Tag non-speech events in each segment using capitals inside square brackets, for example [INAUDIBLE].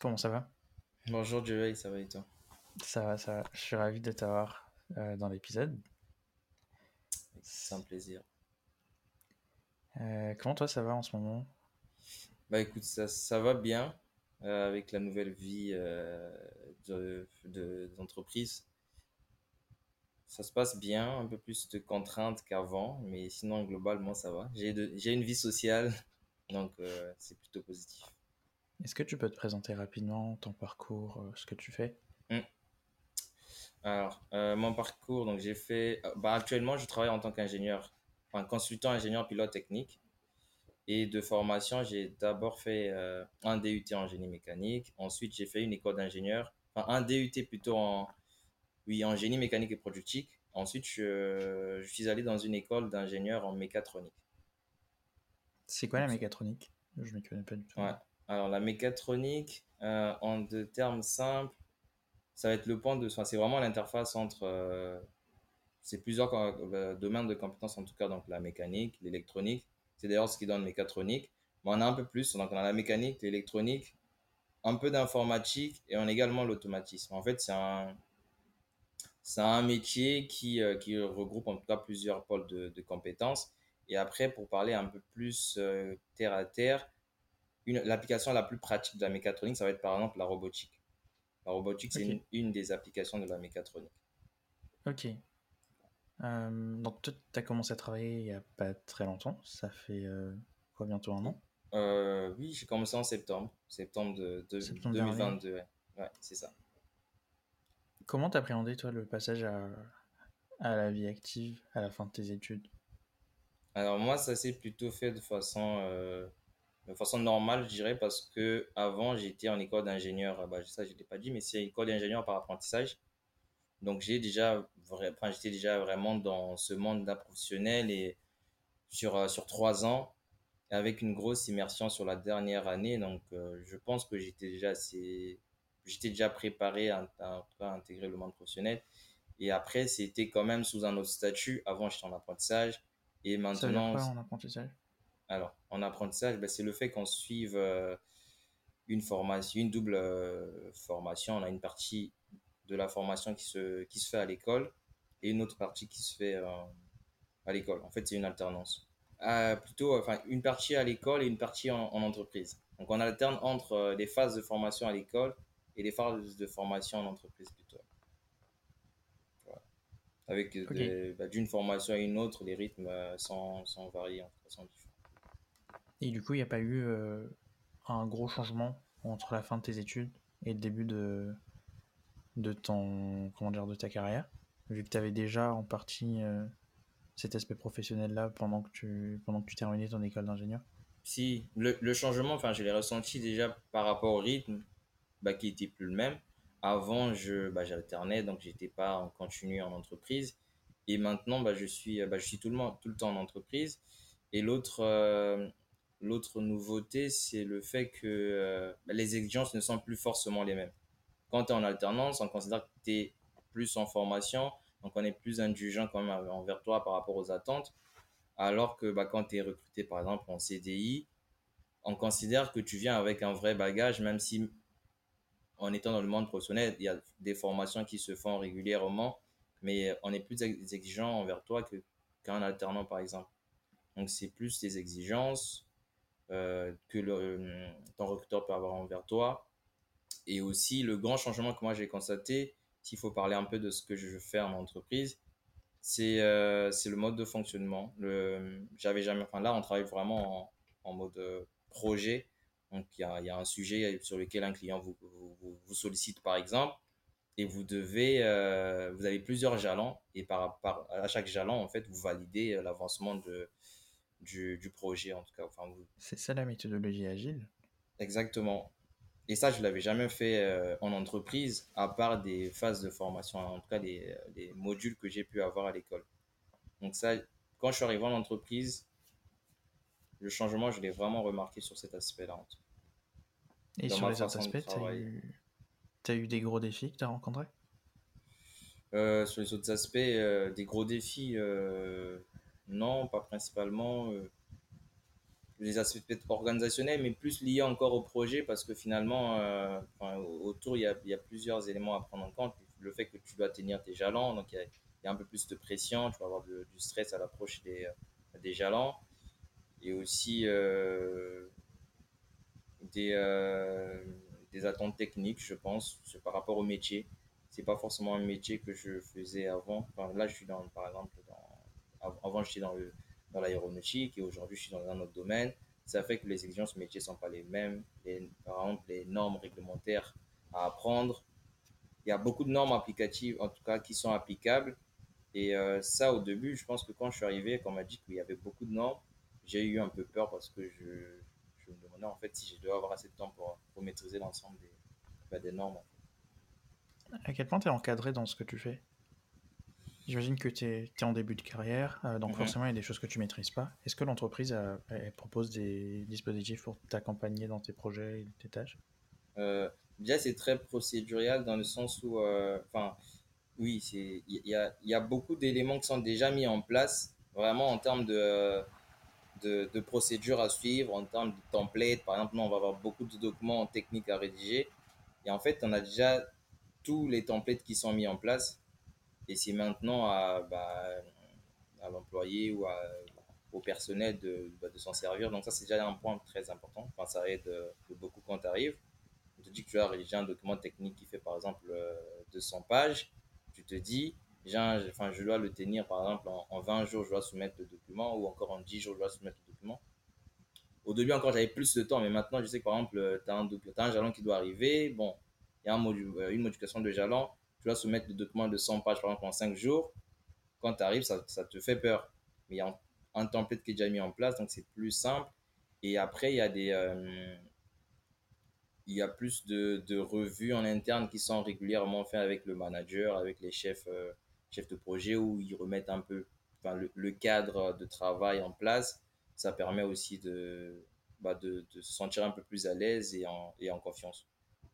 Comment ça va? Bonjour Joey, ça va et toi? Ça va, ça va. Je suis ravi de t'avoir euh, dans l'épisode. C'est un plaisir. Euh, comment toi ça va en ce moment? Bah écoute, ça, ça va bien euh, avec la nouvelle vie euh, de, de- d'entreprise. Ça se passe bien, un peu plus de contraintes qu'avant, mais sinon globalement ça va. J'ai une vie sociale, [LAUGHS] donc c'est plutôt positif. Est-ce que tu peux te présenter rapidement ton parcours, euh, ce que tu fais? Hmm. Alors, euh, mon parcours, donc j'ai fait, euh, bah actuellement je travaille en tant qu'ingénieur, enfin consultant ingénieur pilote technique. Et de formation, j'ai d'abord fait euh, un DUT en génie mécanique. Ensuite, j'ai fait une école d'ingénieur. Enfin, un DUT plutôt en, oui, en génie mécanique et productique. Ensuite, je, je suis allé dans une école d'ingénieur en mécatronique. C'est quoi la mécatronique? Je m'y connais pas du tout. ouais. Alors, la mécatronique, euh, en deux termes simples, ça va être le point de, enfin, c'est vraiment l'interface entre, euh, c'est plusieurs euh, domaines de compétences en tout cas, donc la mécanique, l'électronique. C'est d'ailleurs ce qui donne mécatronique. Mais on a un peu plus, donc on a la mécanique, l'électronique, un peu d'informatique et on a également l'automatisme. En fait, c'est un, c'est un métier qui, qui regroupe en tout cas plusieurs pôles de, compétences. Et après, pour parler un peu plus terre à terre, l'application la plus pratique de la mécatronique, ça va être par exemple la robotique. La robotique, c'est une, une des applications de la mécatronique. ok. Euh, donc tu as commencé à travailler il y a pas très longtemps, ça fait euh, quoi, bientôt un an? Euh, oui, j'ai commencé en septembre, septembre de, de Septembre dernier. 2022. Ouais, Ouais, c'est ça. Comment t'appréhendais toi le passage à, à la vie active à la fin de tes études? Alors moi, ça s'est plutôt fait de façon, euh, de façon normale, je dirais, parce que avant, j'étais en école d'ingénieur. Ah Bah, ça, je l'ai pas dit, mais c'est école d'ingénieur par apprentissage. Donc j'ai déjà, enfin, j'étais déjà vraiment dans ce monde-là professionnel et sur, euh, sur trois ans, avec une grosse immersion sur la dernière année. Donc euh, je pense que j'étais déjà assez, j'étais déjà préparé à, intégrer le monde professionnel. Et après, c'était quand même sous un autre statut. Avant, j'étais en apprentissage. Et Ça veut dire maintenant, quoi en apprentissage? Alors, en apprentissage, ben, c'est le fait qu'on suive euh, une formation, une double euh, formation. On a une partie de la formation qui se, qui se fait à l'école et une autre partie qui se fait euh, à l'école. En fait, c'est une alternance. Plutôt, enfin, une partie à l'école et une partie en, en entreprise. Donc, on alterne entre les phases de formation à l'école et les phases de formation en entreprise plutôt. Voilà. Avec des- bah, d'une formation à une autre, les rythmes sont, sont variés, en. Et du coup, il n'y a pas eu euh, un gros changement entre la fin de tes études et le début de, de ton, comment dire, de ta carrière, vu que tu avais déjà en partie euh, cet aspect professionnel-là pendant que tu, pendant que tu terminais ton école d'ingénieur? Si, le, le changement, enfin, je l'ai ressenti déjà par rapport au rythme, bah, qui était plus le même. Avant, je, bah, j'alternais, donc j'étais pas en continu en entreprise. Et maintenant, bah, je suis, bah, je suis tout le, tout le temps en entreprise. Et l'autre, euh, l'autre nouveauté, c'est le fait que euh, bah, les exigences ne sont plus forcément les mêmes. Quand tu es en alternance, on considère que tu es plus en formation, donc on est plus indulgent quand même envers toi par rapport aux attentes. Alors que bah, quand tu es recruté, par exemple, en CDI, on considère que tu viens avec un vrai bagage, même si en étant dans le monde professionnel, il y a des formations qui se font régulièrement, mais on est plus exigeant envers toi qu'un alternant, par exemple. Donc, c'est plus des exigences euh, que le, ton recruteur peut avoir envers toi. Et aussi, le grand changement que moi j'ai constaté, s'il faut parler un peu de ce que je fais en entreprise, c'est euh, le mode de fonctionnement. J'avais jamais, enfin là, on travaille vraiment en, mode euh, projet. Donc, il y y a un sujet sur lequel un client vous, vous, sollicite, par exemple, et vous devez, euh, vous avez plusieurs jalons, et par, à chaque jalon, en fait, vous validez euh, l'avancement de, du, du projet, en tout cas. Enfin, vous, C'est ça la méthodologie agile. exactement. Et ça, je l'avais jamais fait euh, en entreprise, à part des phases de formation, en tout cas les, les modules que j'ai pu avoir à l'école. Donc ça, quand je suis arrivé en entreprise, le changement, je l'ai vraiment remarqué sur cet aspect-là, Et dans sur les autres aspects, tu as eu, t'as eu des gros défis que tu as rencontrés? Euh, sur les autres aspects, euh, des gros défis, non, pas principalement. Euh, les aspects organisationnels, mais plus liés encore au projet parce que finalement, euh, autour, il y, a, plusieurs éléments à prendre en compte. Le fait que tu dois tenir tes jalons, donc il y a, un peu plus de pression, tu vas avoir du stress à l'approche des, des jalons et aussi euh, des, euh, des attentes techniques, je pense, par rapport au métier. C'est pas forcément un métier que je faisais avant. Là, je suis dans, par exemple, avant, j'étais dans le dans l'aéronautique et aujourd'hui je suis dans un autre domaine. Ça fait que les exigences métiers sont pas les mêmes. Les, par exemple, les normes réglementaires à apprendre. Il y a beaucoup de normes applicatives, en tout cas, qui sont applicables. Et euh, ça, au début, je pense que quand je suis arrivé, quand on m'a dit qu'il y avait beaucoup de normes, j'ai eu un peu peur parce que je, je, me demandais en fait si je devais avoir assez de temps pour, pour maîtriser l'ensemble des, bah, des normes. À quel point tu es encadré dans ce que tu fais? J'imagine que tu es, en début de carrière, euh, donc mhm. forcément il y a des choses que tu maîtrises pas. Est-ce que l'entreprise propose des dispositifs pour t'accompagner dans tes projets et tes tâches? Euh, Déjà c'est très procédurial dans le sens où, euh, enfin, oui, il y a, y a, beaucoup d'éléments qui sont déjà mis en place, vraiment en termes de, de, de procédures à suivre, en termes de templates. Par exemple, nous on va avoir beaucoup de documents techniques à rédiger. Et en fait, on a déjà tous les templates qui sont mis en place et c'est maintenant à, bah, à l'employé ou au personnel de, bah, de s'en servir. Donc ça, c'est déjà un point très important. Enfin, ça aide euh, beaucoup quand tu arrives. On te dit que tu as rédigé un document technique qui fait par exemple 200 euh, pages. Tu te dis, enfin, je dois le tenir par exemple en, 20 jours, je dois soumettre le document ou encore en 10 jours, je dois soumettre le document. Au début encore, j'avais plus de temps, mais maintenant, je sais que par exemple, tu as, un jalon qui doit arriver. Bon, il y a un euh, une modification de jalon tu dois soumettre le document de 100 pages, par exemple, en 5 jours. Quand tu arrives, ça, te fait peur. Mais il y a un, template qui est déjà mis en place, donc c'est plus simple. Et après, il y a des. Euh, y a plus de, revues en interne qui sont régulièrement faites avec le manager, avec les chefs, euh, chefs de projet, où ils remettent un peu le, cadre de travail en place. Ça permet aussi de, bah, de, se sentir un peu plus à l'aise et en, confiance.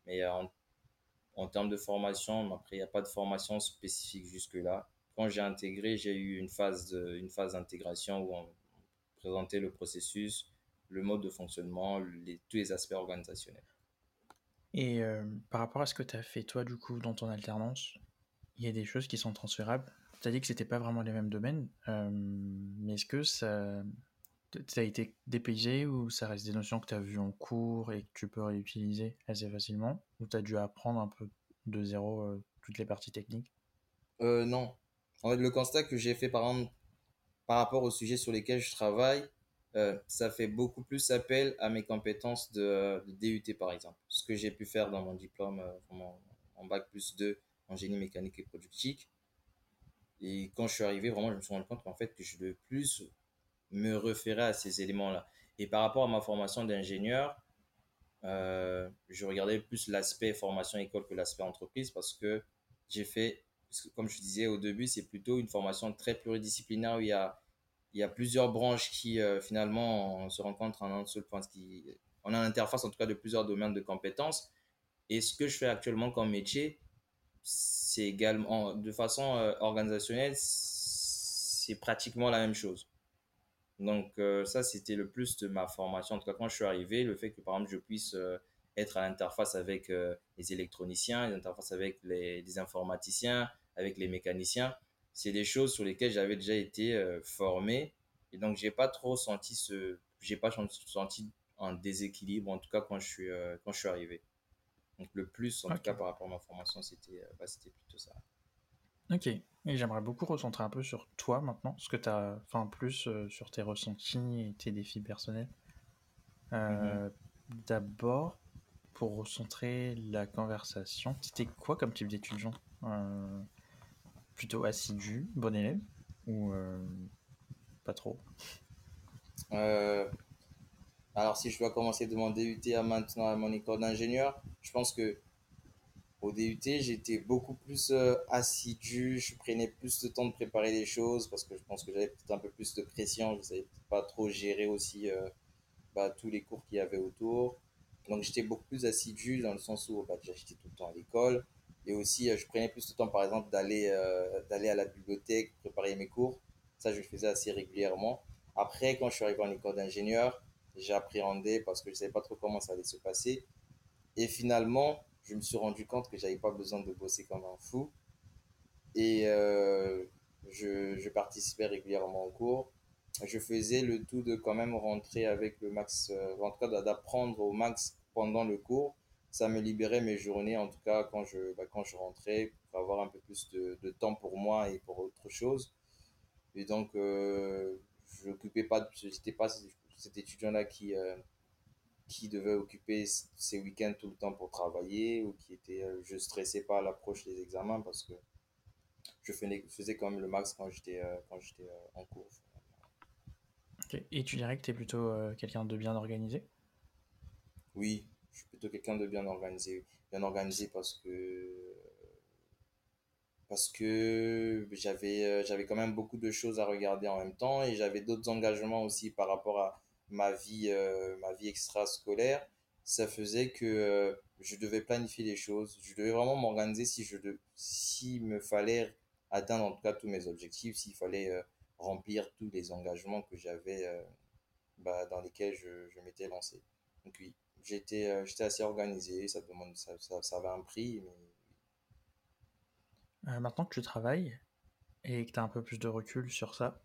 Mais en en termes de formation, après, il n'y a pas de formation spécifique jusque-là. Quand j'ai intégré, j'ai eu une phase, une phase d'intégration où on présentait le processus, le mode de fonctionnement, tous les aspects organisationnels. Et euh, par rapport à ce que tu as fait toi, du coup, dans ton alternance, il y a des choses qui sont transférables. Tu as dit que ce n'était pas vraiment les mêmes domaines, euh, mais est-ce que ça, a été dépaysé ou ça reste des notions que tu as vues en cours et que tu peux réutiliser assez facilement? Ou tu as dû apprendre un peu de zéro euh, toutes les parties techniques? Euh, Non. En fait, le constat que j'ai fait par rapport aux sujets sur lesquels je travaille, euh, ça fait beaucoup plus appel à mes compétences de, DUT par exemple. Ce que j'ai pu faire dans mon diplôme en bac plus 2 en génie mécanique et productique. Et quand je suis arrivé, vraiment, je me suis rendu compte qu'en fait, que je devais plus me référer à ces éléments-là. Et par rapport à ma formation d'ingénieur, euh, je regardais plus l'aspect formation école que l'aspect entreprise parce que j'ai fait, comme je disais au début, c'est plutôt une formation très pluridisciplinaire où il y a, plusieurs branches qui euh, finalement se rencontrent en un seul point. Qui, on a l'interface en tout cas de plusieurs domaines de compétences. Et ce que je fais actuellement comme métier, c'est également de façon euh, organisationnelle, c'est pratiquement la même chose. Donc euh, ça, c'était le plus de ma formation. En tout cas, quand je suis arrivé, le fait que par exemple, je puisse euh, être à l'interface avec euh, les électroniciens, l'interface avec les, informaticiens, avec les mécaniciens, c'est des choses sur lesquelles j'avais déjà été formé. Et donc, j'ai pas trop senti ce, j'ai pas senti un déséquilibre, en tout cas quand je suis, quand je suis arrivé. Donc le plus, en tout cas par rapport à ma formation, c'était bah, c'était plutôt ça. Ok, et j'aimerais beaucoup recentrer un peu sur toi maintenant, ce que tu as, enfin plus euh, sur tes ressentis et tes défis personnels. Euh, mhm. D'abord, pour recentrer la conversation, c'était quoi comme type d'étudiant? Euh, Plutôt assidu, bon élève ou pas trop? Alors si je dois commencer de mon DUT à maintenant à mon école d'ingénieur, je pense que au DUT, j'étais beaucoup plus euh, assidu, je prenais plus de temps de préparer les choses parce que je pense que j'avais peut-être un peu plus de pression, je ne savais pas trop gérer aussi euh, bah, tous les cours qu'il y avait autour. Donc j'étais beaucoup plus assidu dans le sens où bah, j'étais tout le temps à l'école et aussi euh, je prenais plus de temps par exemple d'aller à la bibliothèque, préparer mes cours. Ça, je le faisais assez régulièrement. Après, quand je suis arrivé en école d'ingénieur, j'appréhendais parce que je savais pas trop comment ça allait se passer. Et finalement, je me suis rendu compte que j'avais pas besoin de bosser comme un fou. Et euh, je, participais régulièrement aux cours. Je faisais le tout de quand même rentrer avec le max, euh, en tout cas d'apprendre au max pendant le cours. Ça me libérait mes journées, en tout cas quand je, bah, quand je rentrais, pour avoir un peu plus de, de, temps pour moi et pour autre chose. Et donc, euh, je n'occupais pas, j'étais pas cet étudiant-là qui, euh, qui devait occuper ses week-ends tout le temps pour travailler ou qui était, euh, je stressais pas à l'approche des examens parce que je faisais, quand même le max quand j'étais euh, quand j'étais euh, en cours. Okay. Et tu dirais que tu es plutôt quelqu'un de bien organisé? Oui, je suis plutôt quelqu'un de bien organisé. Bien organisé parce que parce que j'avais j'avais quand même beaucoup de choses à regarder en même temps et j'avais d'autres engagements aussi par rapport à ma vie euh, ma vie extrascolaire ça faisait que euh, je devais planifier les choses je devais vraiment m'organiser si je de, s'il me fallait atteindre en tout cas tous mes objectifs s'il fallait euh, remplir tous les engagements que j'avais bah, dans lesquels je, je m'étais lancé. Donc oui j'étais j'étais assez organisé ça demande ça, ça, ça avait un prix maintenant que tu travailles et que tu as un peu plus de recul sur ça,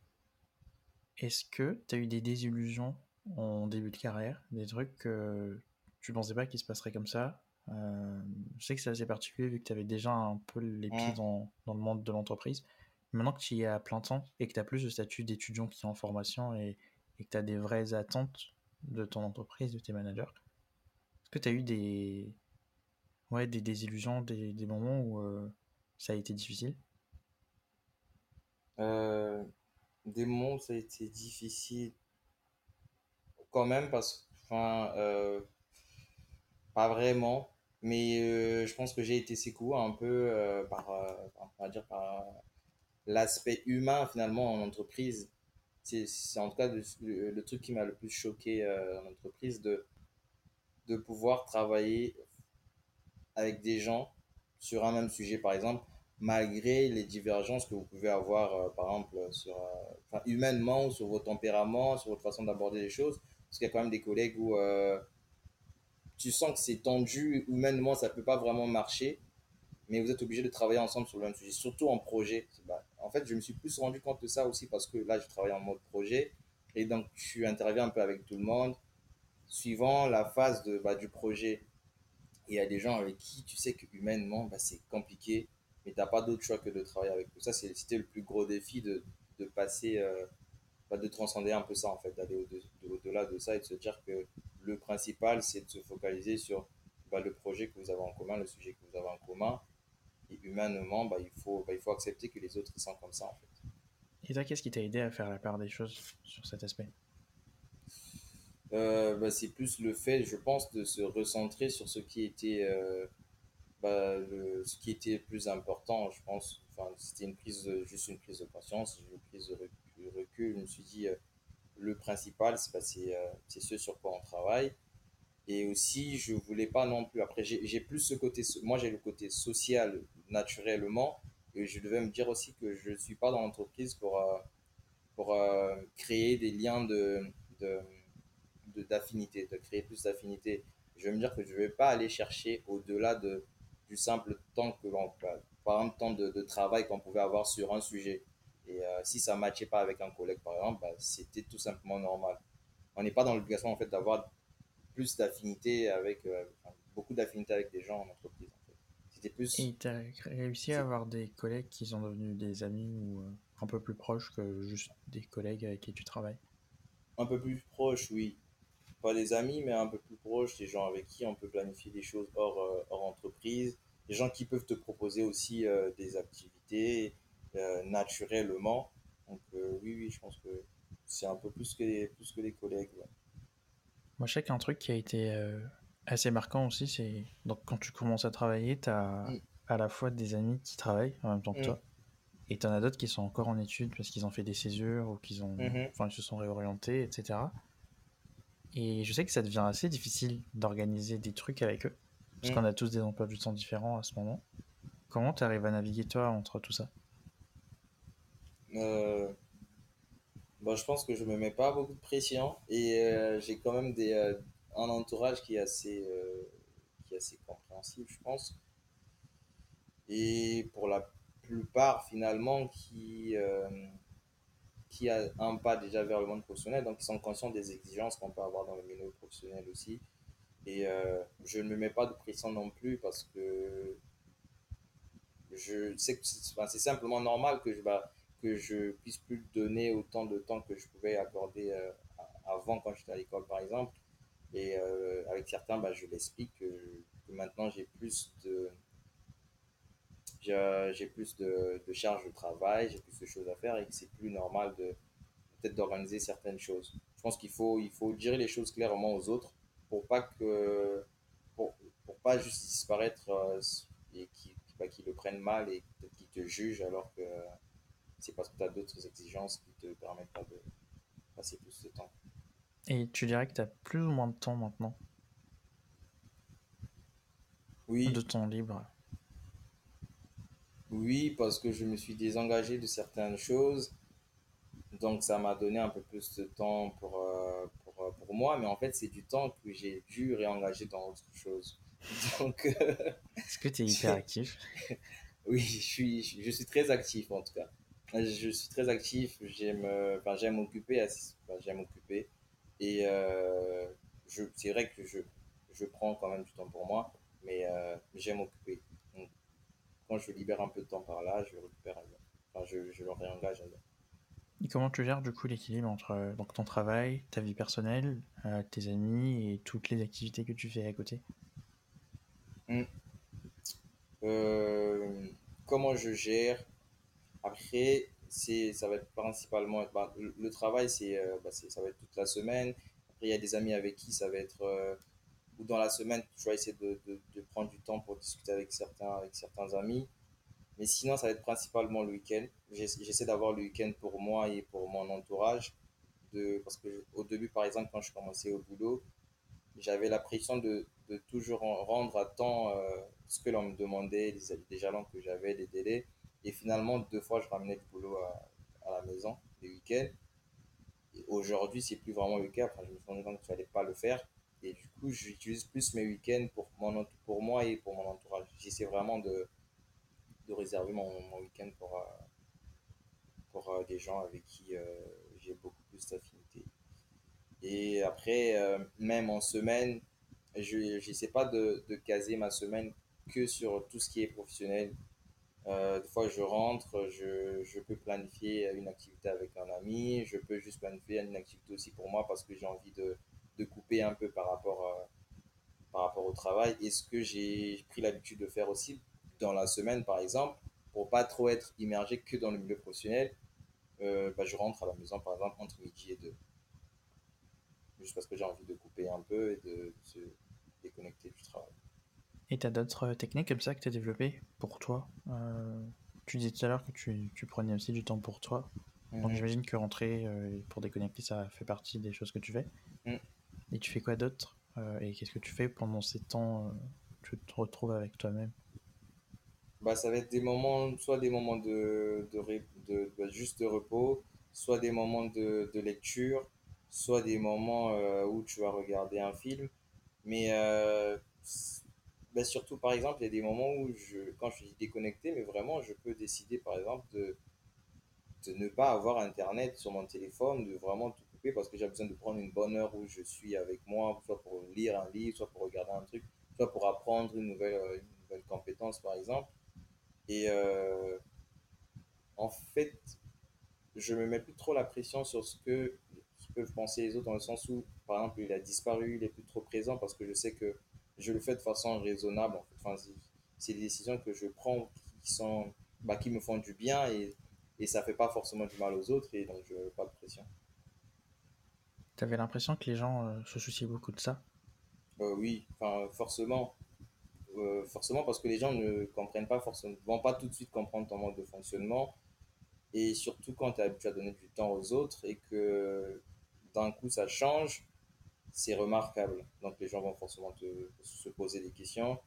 est-ce que tu as eu des désillusions en début de carrière, des trucs que tu pensais pas qu'il se passerait comme ça. Euh, Je sais que c'est assez particulier vu que tu avais déjà un peu les pieds dans, dans le monde de l'entreprise. Maintenant que tu y es à plein temps et que tu as plus le statut d'étudiant qui est en formation et, et que tu as des vraies attentes de ton entreprise, de tes managers, est-ce que tu as eu des, ouais, des désillusions, des, des moments où euh, ça a été difficile? Euh, des moments où ça a été difficile quand même parce que enfin euh, pas vraiment mais euh, je pense que j'ai été secoué un peu euh, par on va dire par l'aspect humain finalement en entreprise c'est en tout cas le, truc qui m'a le plus choqué en entreprise de de pouvoir travailler avec des gens sur un même sujet, par exemple, malgré les divergences que vous pouvez avoir, par exemple, sur, euh, humainement, sur vos tempéraments, sur votre façon d'aborder les choses. Parce qu'il y a quand même des collègues où euh, tu sens que c'est tendu, humainement, ça peut pas vraiment marcher, mais vous êtes obligé de travailler ensemble sur le même sujet, surtout en projet. Bah, en fait, je me suis plus rendu compte de ça aussi parce que là, je travaille en mode projet, et donc tu interviens un peu avec tout le monde, suivant la phase de, bah, du projet et il y a des gens avec qui tu sais que humainement, bah, c'est compliqué, mais tu n'as pas d'autre choix que de travailler avec eux. Ça, c'était le plus gros défi de, de passer, euh, bah, de transcender un peu ça, en fait, d'aller au- de- au-delà de ça et de se dire que le principal, c'est de se focaliser sur bah, le projet que vous avez en commun, le sujet que vous avez en commun. Et humainement, bah, il faut, bah, il faut accepter que les autres ils sont comme ça, en fait. Et toi, qu'est-ce qui t'a aidé à faire la part des choses sur cet aspect? Euh, bah, c'est plus le fait, je pense, de se recentrer sur ce qui était, euh, bah, le- ce qui était le plus important, je pense. Enfin, c'était une prise, de- juste une prise de conscience, une prise de recul. Recul. Je me suis dit, euh, le principal, c'est bah, ce sur quoi on travaille. Et aussi, je voulais pas non plus. Après, j'ai plus ce côté. Moi, j'ai le côté social naturellement. Et je devais me dire aussi que je ne suis pas dans l'entreprise pour, euh, pour créer des liens de, de, de- d'affinité, de créer plus d'affinité. Je vais me dire que je ne vais pas aller chercher au-delà de, du simple temps que l'on par exemple, temps de travail qu'on pouvait avoir sur un sujet. Et euh, si ça ne matchait pas avec un collègue, par exemple, bah, c'était tout simplement normal. On n'est pas dans l'obligation en fait d'avoir plus d'affinité avec euh, beaucoup d'affinité avec des gens en entreprise. En fait. C'était plus Et t'as réussi à avoir des collègues qui sont devenus des amis ou euh, un peu plus proches que juste des collègues avec qui tu travailles? Un peu plus proche, oui. Pas des amis, mais un peu plus proche, des gens avec qui on peut planifier des choses hors, hors entreprise, des gens qui peuvent te proposer aussi euh, des activités naturellement. Donc euh, oui, oui, je pense que c'est un peu plus que les, plus que les collègues. ouais. Moi, je sais qu'un truc qui a été euh, assez marquant aussi, c'est donc quand tu commences à travailler, tu as Mm, à la fois des amis qui travaillent en même temps que mm, toi, et tu en as d'autres qui sont encore en études parce qu'ils ont fait des césures ou qu'ils ont, mhm, ils se sont réorientés, etc. Et je sais que ça devient assez difficile d'organiser des trucs avec eux, parce mm. qu'on a tous des emplois du temps différents à ce moment. Comment tu arrives à naviguer toi entre tout ça? Euh, Bon, je pense que je me mets pas beaucoup de pression et euh, j'ai quand même des, euh, un entourage qui est assez, euh, qui est assez compréhensif, je pense. Et pour la plupart, finalement, qui, qui a un pas déjà vers le monde professionnel, donc ils sont conscients des exigences qu'on peut avoir dans le milieu professionnel aussi. Et je ne me mets pas de pression non plus parce que je sais c'est simplement normal que je, bah, que je puisse plus donner autant de temps que je pouvais accorder euh, avant quand j'étais à l'école, par exemple. Et euh, avec certains, bah, je l'explique que, que maintenant j'ai plus de, j'ai plus de, de charges de travail, j'ai plus de choses à faire et que c'est plus normal de peut-être d'organiser certaines choses. Je pense qu'il faut, il faut dire les choses clairement aux autres pour pas que pour, pour pas juste disparaître euh, et qu'ils bah, qu'ils le prennent mal et peut-être qu'ils te jugent alors que c'est parce que tu as d'autres exigences qui te permettent pas de passer plus de temps. Et tu dirais que tu as plus ou moins de temps maintenant, Oui, de temps libre? oui, parce que je me suis désengagé de certaines choses Donc ça m'a donné un peu plus de temps pour, euh, pour, euh, pour moi, mais en fait c'est du temps que j'ai dû réengager dans autre chose. [LAUGHS] Donc euh, Est-ce que tu es hyper j'ai- actif? [LAUGHS] oui, je suis, je suis très actif en tout cas. Je suis très actif, j'aime euh, enfin, j'aime m'occuper, enfin, j'aime m'occuper. Et euh, je, c'est vrai que je, je prends quand même du temps pour moi, mais euh, j'aime m'occuper. Donc quand je libère un peu de temps par là, je le récupère ailleurs. Enfin, je, je le réengage ailleurs. Et comment tu gères du coup l'équilibre entre euh, donc, ton travail, ta vie personnelle, euh, tes amis et toutes les activités que tu fais à côté? Hmm. Euh, comment je gère? Après, c'est, ça va être principalement, bah, le, travail, euh, bah, c'est- ça va être toute la semaine. Après, il y a des amis avec qui ça va être, euh, ou dans la semaine, je vais essayer de, prendre du temps pour discuter avec certains, avec certains amis. Mais sinon, ça va être principalement le week-end. J'essa- J'essaie d'avoir le week-end pour moi et pour mon entourage. De, parce que au début, par exemple, quand je commençais au boulot, j'avais la pression de, toujours en rendre à temps euh, ce que l'on me demandait, les, les jalons que j'avais, les délais. Et finalement, deux fois, je ramenais du boulot à, à la maison, les week-ends. Aujourd'hui, c'est plus vraiment le cas. Enfin, je me suis rendu compte qu'il fallait pas le faire. Et du coup, j'utilise plus mes week-ends pour, mon, pour moi et pour mon entourage. J'essaie vraiment de, de réserver mon, mon week-end pour, euh, pour euh, des gens avec qui euh, j'ai beaucoup plus d'affinité. Et après, même en semaine, je n'essaie pas de, de caser ma semaine que sur tout ce qui est professionnel. Euh, des fois, je rentre, je, je peux planifier une activité avec un ami, je peux juste planifier une activité aussi pour moi parce que j'ai envie de, de couper un peu par rapport, à- par rapport au travail. Et ce que j'ai pris l'habitude de faire aussi dans la semaine, par exemple, pour pas trop être immergé que dans le milieu professionnel, euh, bah, je rentre à la maison, par exemple, entre midi et deux, juste parce que j'ai envie de couper un peu et de se déconnecter du travail. Et tu as d'autres euh, techniques comme ça que tu as développées pour toi? Euh, tu disais tout à l'heure que tu, tu prenais aussi du temps pour toi. Donc Mhm. j'imagine que rentrer euh, pour déconnecter, ça fait partie des choses que tu fais. Mhm. Et tu fais quoi d'autre? Euh, et qu'est-ce que tu fais pendant ces temps tu te retrouves avec toi-même? Bah, ça va être des moments, soit des moments de, de, ré- de- de- juste de repos, soit des moments de, de lecture, soit des moments où tu vas regarder un film. Mais bah, surtout, par exemple, il y a des moments où, je, quand je suis déconnecté, mais vraiment, je peux décider, par exemple, de, de ne pas avoir Internet sur mon téléphone, de vraiment tout couper parce que j'ai besoin de prendre une bonne heure où je suis avec moi, soit pour lire un livre, soit pour regarder un truc, soit pour apprendre une nouvelle, euh, une nouvelle compétence, par exemple. Et euh, en fait, je me mets plus trop la pression sur ce que ce peuvent penser les autres dans le sens où, par exemple, il a disparu, il est plus trop présent parce que je sais que je le fais de façon raisonnable. En fait. Enfin, c'est des décisions que je prends qui sont, bah, qui me font du bien et, et ça fait pas forcément du mal aux autres et donc je pas de pression. T'avais l'impression que les gens euh, se souciaient beaucoup de ça? Euh, oui, enfin, forcément, euh, forcément parce que les gens ne comprennent pas forcément, vont pas tout de suite comprendre ton mode de fonctionnement Et surtout quand tu es habitué à donner du temps aux autres et que d'un coup ça change, c'est remarquable. Donc les gens vont forcément te, se poser des questions.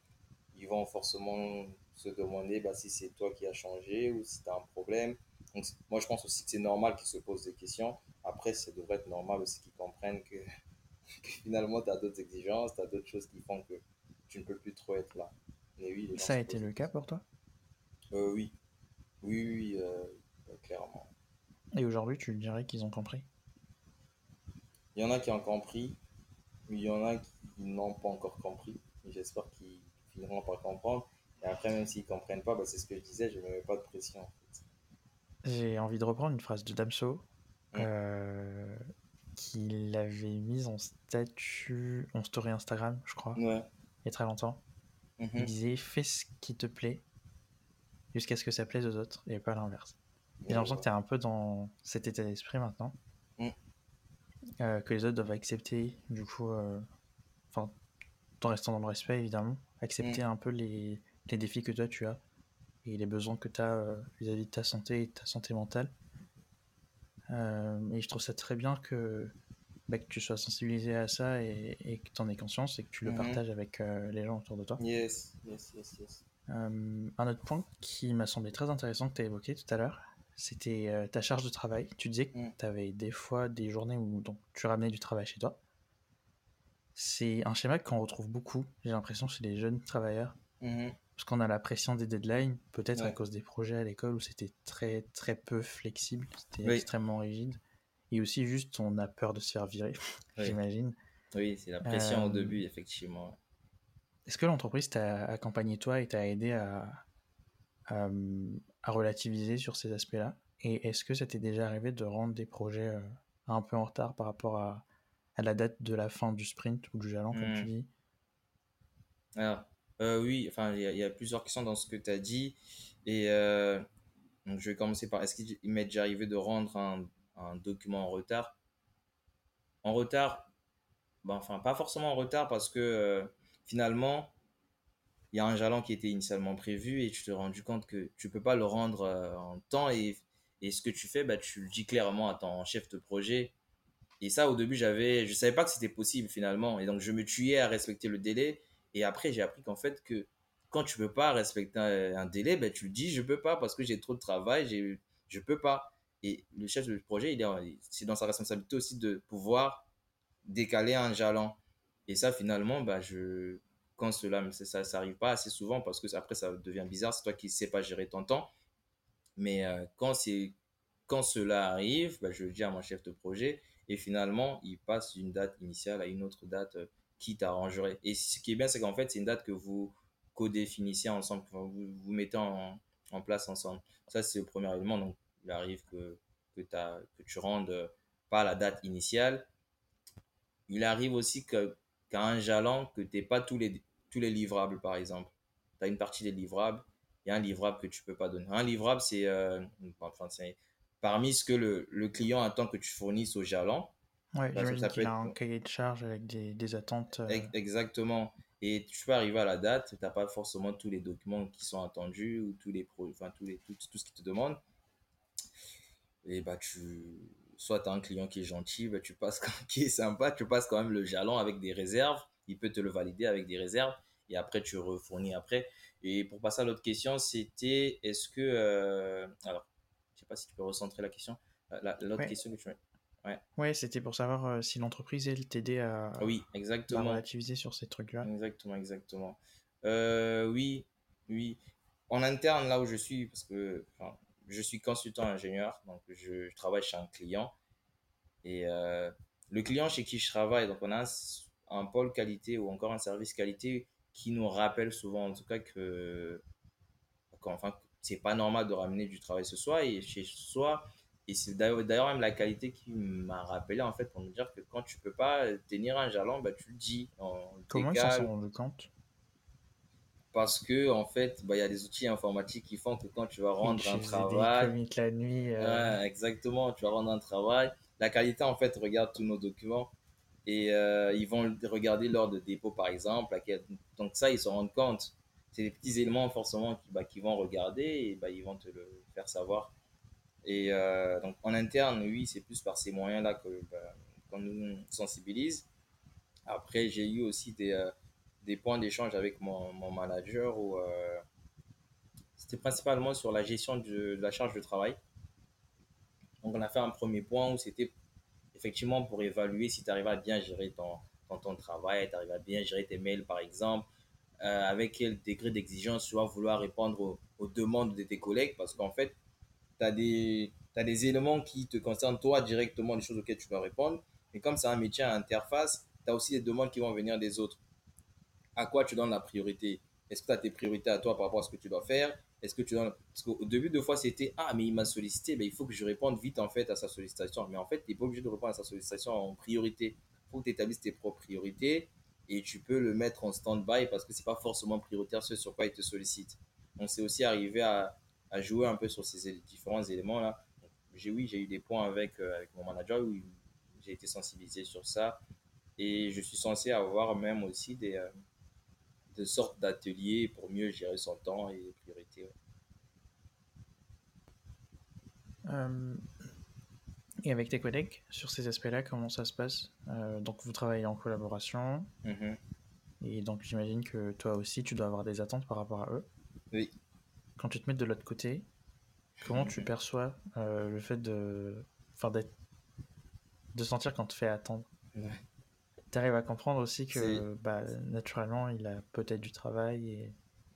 Ils vont forcément se demander bah, si c'est toi qui as changé ou si tu as un problème. Donc, moi je pense aussi que c'est normal qu'ils se posent des questions. Après, ça devrait être normal aussi qu'ils comprennent que, [LAUGHS] que finalement, tu as d'autres exigences, tu as d'autres choses qui font que tu ne peux plus trop être là. Mais oui, ça a été le cas pour toi? Euh, Oui. Oui, oui, euh, clairement. Et aujourd'hui, tu dirais qu'ils ont compris? Il y en a qui ont compris, il y en a qui n'ont pas encore compris. J'espère qu'ils finiront par comprendre. Et après, même s'ils ne comprennent pas, bah, c'est ce que je disais, je ne me mets pas de pression. J'ai envie de reprendre une phrase de Damso euh, qu'il avait mise en statut, en story Instagram, je crois, il y a très longtemps. Il mhm. disait Fais ce qui te plaît jusqu'à ce que ça plaise aux autres et pas l'inverse. J'ai l'impression que tu es un peu dans cet état d'esprit maintenant. Mm. Euh, que les autres doivent accepter, du coup, euh, enfin, en restant dans le respect évidemment, accepter mm. un peu les, les, défis que toi tu as et les besoins que tu as euh, vis-à-vis de ta santé et de ta santé mentale. et je trouve ça très bien que, bah, que tu sois sensibilisé à ça et, et que tu en aies conscience et que tu le mm-hmm. partages avec les gens autour de toi. Yes, yes, yes, yes. un autre point qui m'a semblé très intéressant que tu as évoqué tout à l'heure, c'était euh, ta charge de travail. Tu disais que mm. tu avais des fois des journées où donc, tu ramenais du travail chez toi. C'est un schéma qu'on retrouve beaucoup, j'ai l'impression, chez les jeunes travailleurs. Mm-hmm. Parce qu'on a la pression des deadlines, peut-être à cause des projets à l'école où c'était très très peu flexible, c'était extrêmement rigide. Et aussi juste on a peur de se faire virer, [LAUGHS] j'imagine. Oui, c'est la pression au euh, début, effectivement. Est-ce que l'entreprise t'a accompagné toi et t'a aidé à, à relativiser sur ces aspects-là Et est-ce que ça t'est déjà arrivé de rendre des projets euh, un peu en retard par rapport à, à, la date de la fin du sprint ou du jalon, comme tu hmm. dis? Alors, euh, oui, enfin, il y, a plusieurs questions dans ce que tu as dit. Et euh, donc je vais commencer par est-ce qu'il m'est déjà arrivé de rendre un, un, document en retard? En retard, ben, enfin, pas forcément en retard parce que finalement, il y a un jalon qui était initialement prévu et tu te rendu compte que tu peux pas le rendre euh, en temps et, et ce que tu fais, bah, tu le dis clairement à ton chef de projet. Et ça, au début, j'avais, je savais pas que c'était possible finalement. Et donc, je me tuais à respecter le délai. Et après, j'ai appris qu'en fait, que quand tu peux pas respecter un, délai, bah, tu le dis, je peux pas parce que j'ai trop de travail, j'ai, je peux pas. Et le chef de projet, il est, c'est dans sa responsabilité aussi de pouvoir décaler un jalon. Et ça, finalement, bah, je, quand cela, ça n'arrive pas assez souvent parce que après ça devient bizarre, c'est toi qui sais pas gérer ton temps. Mais euh, quand, quand cela arrive, bah, je le dis à mon chef de projet et finalement, il passe d'une date initiale à une autre date euh, qui t'arrangerait. Et ce qui est bien, c'est qu'en fait, c'est une date que vous co-définissez ensemble, vous, vous mettez en, en, place ensemble. Ça, c'est le premier élément. Donc, il arrive que, que, que tu rendes euh, pas la date initiale. Il arrive aussi que qu'à un jalon, que n'aies pas tous les, tous les livrables, par exemple. Tu as une partie des livrables, il y a un livrable que tu peux pas donner. Un livrable, c'est euh, enfin, parmi ce que le, le, client attend que tu fournisses au jalon. Oui, ça peut être... a un cahier de charge avec des, des attentes. Euh, exactement. Et tu peux arriver à la date, tu n'as pas forcément tous les documents qui sont attendus ou tous les pro... enfin, tous les, tout, tout ce qui te demande. Et bah, tu, soit tu as un client qui est gentil, bah, tu passes, [LAUGHS] qui est sympa, tu passes quand même le jalon avec des réserves il peut te le valider avec des réserves et après tu refournis après. Et pour passer à l'autre question, c'était est-ce que. Euh, alors, je sais pas si tu peux recentrer la question. L'autre question que tu Ouais, ouais c'était pour savoir euh, si l'entreprise, elle t'aidait à, oui, exactement. à relativiser sur ces trucs-là. Exactement, exactement. Euh, oui, oui. En interne, là où je suis, parce que je suis consultant ingénieur, donc je, travaille chez un client. Et le client chez qui je travaille, donc on a un pôle qualité ou encore un service qualité qui nous rappelle souvent en tout cas que enfin c'est pas normal de ramener du travail ce soir et chez soi. Et c'est d'ailleurs même la qualité qui m'a rappelé en fait pour me dire que quand tu peux pas tenir un jalon bah tu le dis comment ils s'en sont rendus compte? Parce que en fait bah, il y a des outils informatiques qui font que quand tu vas rendre un travail la nuit euh. exactement tu vas rendre un travail. La qualité en fait regarde tous nos documents et euh, ils vont regarder l'ordre de dépôt par exemple. Donc ça, ils se rendent compte. C'est des petits éléments forcément qui, bah, vont regarder et bah, ils vont te le faire savoir. Et euh, donc en interne, oui, c'est plus par ces moyens-là bah, qu'on nous sensibilise. Après, j'ai eu aussi des, euh, points d'échange avec mon, manager où c'était principalement sur la gestion de, la charge de travail. Donc on a fait un premier point où c'était effectivement pour évaluer si tu arrives à bien gérer ton, ton, travail, tu arrives à bien gérer tes mails par exemple, euh, avec quel degré d'exigence tu vas vouloir répondre aux, demandes de tes collègues parce qu'en fait, tu as des, t'as des éléments qui te concernent toi directement, des choses auxquelles tu dois répondre. Et comme c'est un métier à interface, tu as aussi des demandes qui vont venir des autres. À quoi tu donnes la priorité? Est-ce que tu as tes priorités à toi par rapport à ce que tu dois faire? Est-ce que tu donnes... Parce qu'au début, de fois, c'était Ah, mais il m'a sollicité, ben, il faut que je réponde vite en fait à sa sollicitation. Mais en fait, tu n'es pas obligé de répondre à sa sollicitation en priorité. Il faut que tu établisses tes propres priorités et tu peux le mettre en stand-by parce que c'est pas forcément prioritaire ce sur quoi il te sollicite. On s'est aussi arrivé à, à, jouer un peu sur ces différents éléments-là. J'ai, oui, j'ai eu des points avec, euh, avec mon manager où j'ai été sensibilisé sur ça et je suis censé avoir même aussi des, euh, de sortes d'ateliers pour mieux gérer son temps et les priorités. Ouais. Euh, et avec tes collègues, sur ces aspects-là, comment ça se passe? Euh, Donc, vous travaillez en collaboration. Mhm. Et donc, j'imagine que toi aussi, tu dois avoir des attentes par rapport à eux. Oui. Quand tu te mets de l'autre côté, comment tu Mhm. perçois euh, le fait de, enfin, d'être, de sentir qu'on te fait attendre? Ouais. Tu arrives à comprendre aussi que, bah, naturellement, il a peut-être du travail et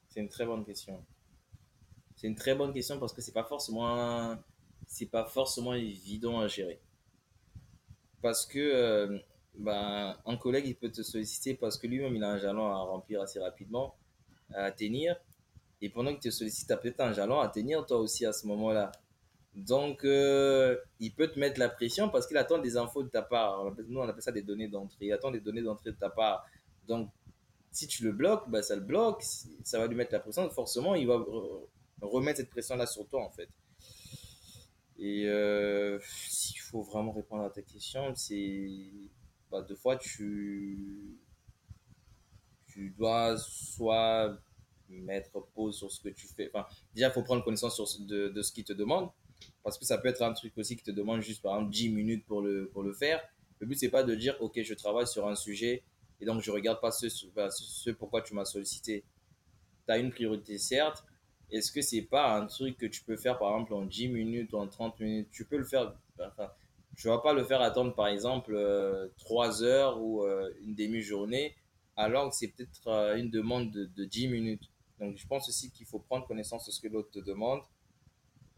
C'est une très bonne question. C'est une très bonne question parce que c'est pas forcément c'est pas forcément évident à gérer. Parce que euh, ben, un collègue il peut te solliciter parce que lui-même il a un jalon à remplir assez rapidement, à tenir. Et pendant qu'il te sollicite, tu as peut-être un jalon à tenir toi aussi à ce moment-là. Donc, euh, il peut te mettre la pression parce qu'il attend des infos de ta part. Nous, on appelle ça des données d'entrée. Il attend des données d'entrée de ta part. Donc, si tu le bloques, bah, ça le bloque, ça va lui mettre la pression, forcément, il va re- remettre cette pression-là sur toi, en fait. Et euh, s'il faut vraiment répondre à ta question, c'est. Bah, deux fois, tu. Tu dois soit mettre pause sur ce que tu fais. Enfin, déjà, il faut prendre connaissance de, de ce qu'il te demande. Parce que ça peut être un truc aussi qui te demande juste, par exemple, 10 minutes pour le, pour le faire. Le but, c'est pas de dire, OK, je travaille sur un sujet et donc je regarde pas ce, ce, ce pourquoi tu m'as sollicité. Tu as une priorité, certes. Est-ce que c'est pas un truc que tu peux faire, par exemple, en 10 minutes ou en 30 minutes? Tu peux le faire. Enfin, ne vais pas le faire attendre, par exemple, euh, 3 heures ou euh, une demi-journée, alors que c'est peut-être euh, une demande de, de 10 minutes. Donc, je pense aussi qu'il faut prendre connaissance de ce que l'autre te demande,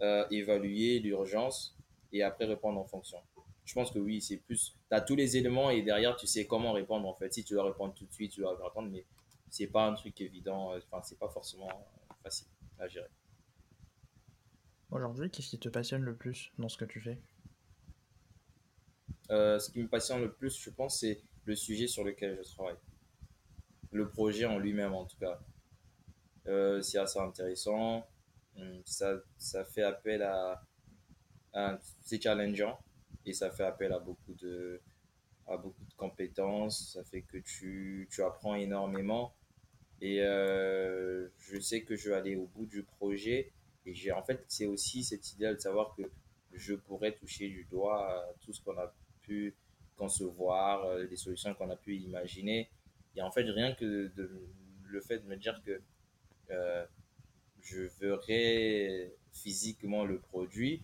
euh, évaluer l'urgence et après répondre en fonction. Je pense que oui, c'est plus. Tu as tous les éléments et derrière, tu sais comment répondre en fait. Si tu dois répondre tout de suite, tu dois répondre, mais c'est pas un truc évident. Enfin, c'est pas forcément facile à gérer. aujourd'hui, qu'est-ce qui te passionne le plus dans ce que tu fais? Euh, ce qui me passionne le plus, je pense, c'est le sujet sur lequel je travaille. Le projet en lui-même, en tout cas. Euh, c'est assez intéressant. Hum, Ça, ça fait appel à, c'est challengeant et ça fait appel à beaucoup de, à beaucoup de compétences. Ça fait que tu, tu apprends énormément. Et euh, je sais que je vais aller au bout du projet. Et j'ai, en fait, c'est aussi cette idée de savoir que je pourrais toucher du doigt à tout ce qu'on a pu concevoir, euh, les solutions qu'on a pu imaginer. Et en fait, rien que le fait de me dire que euh, je verrai physiquement le produit,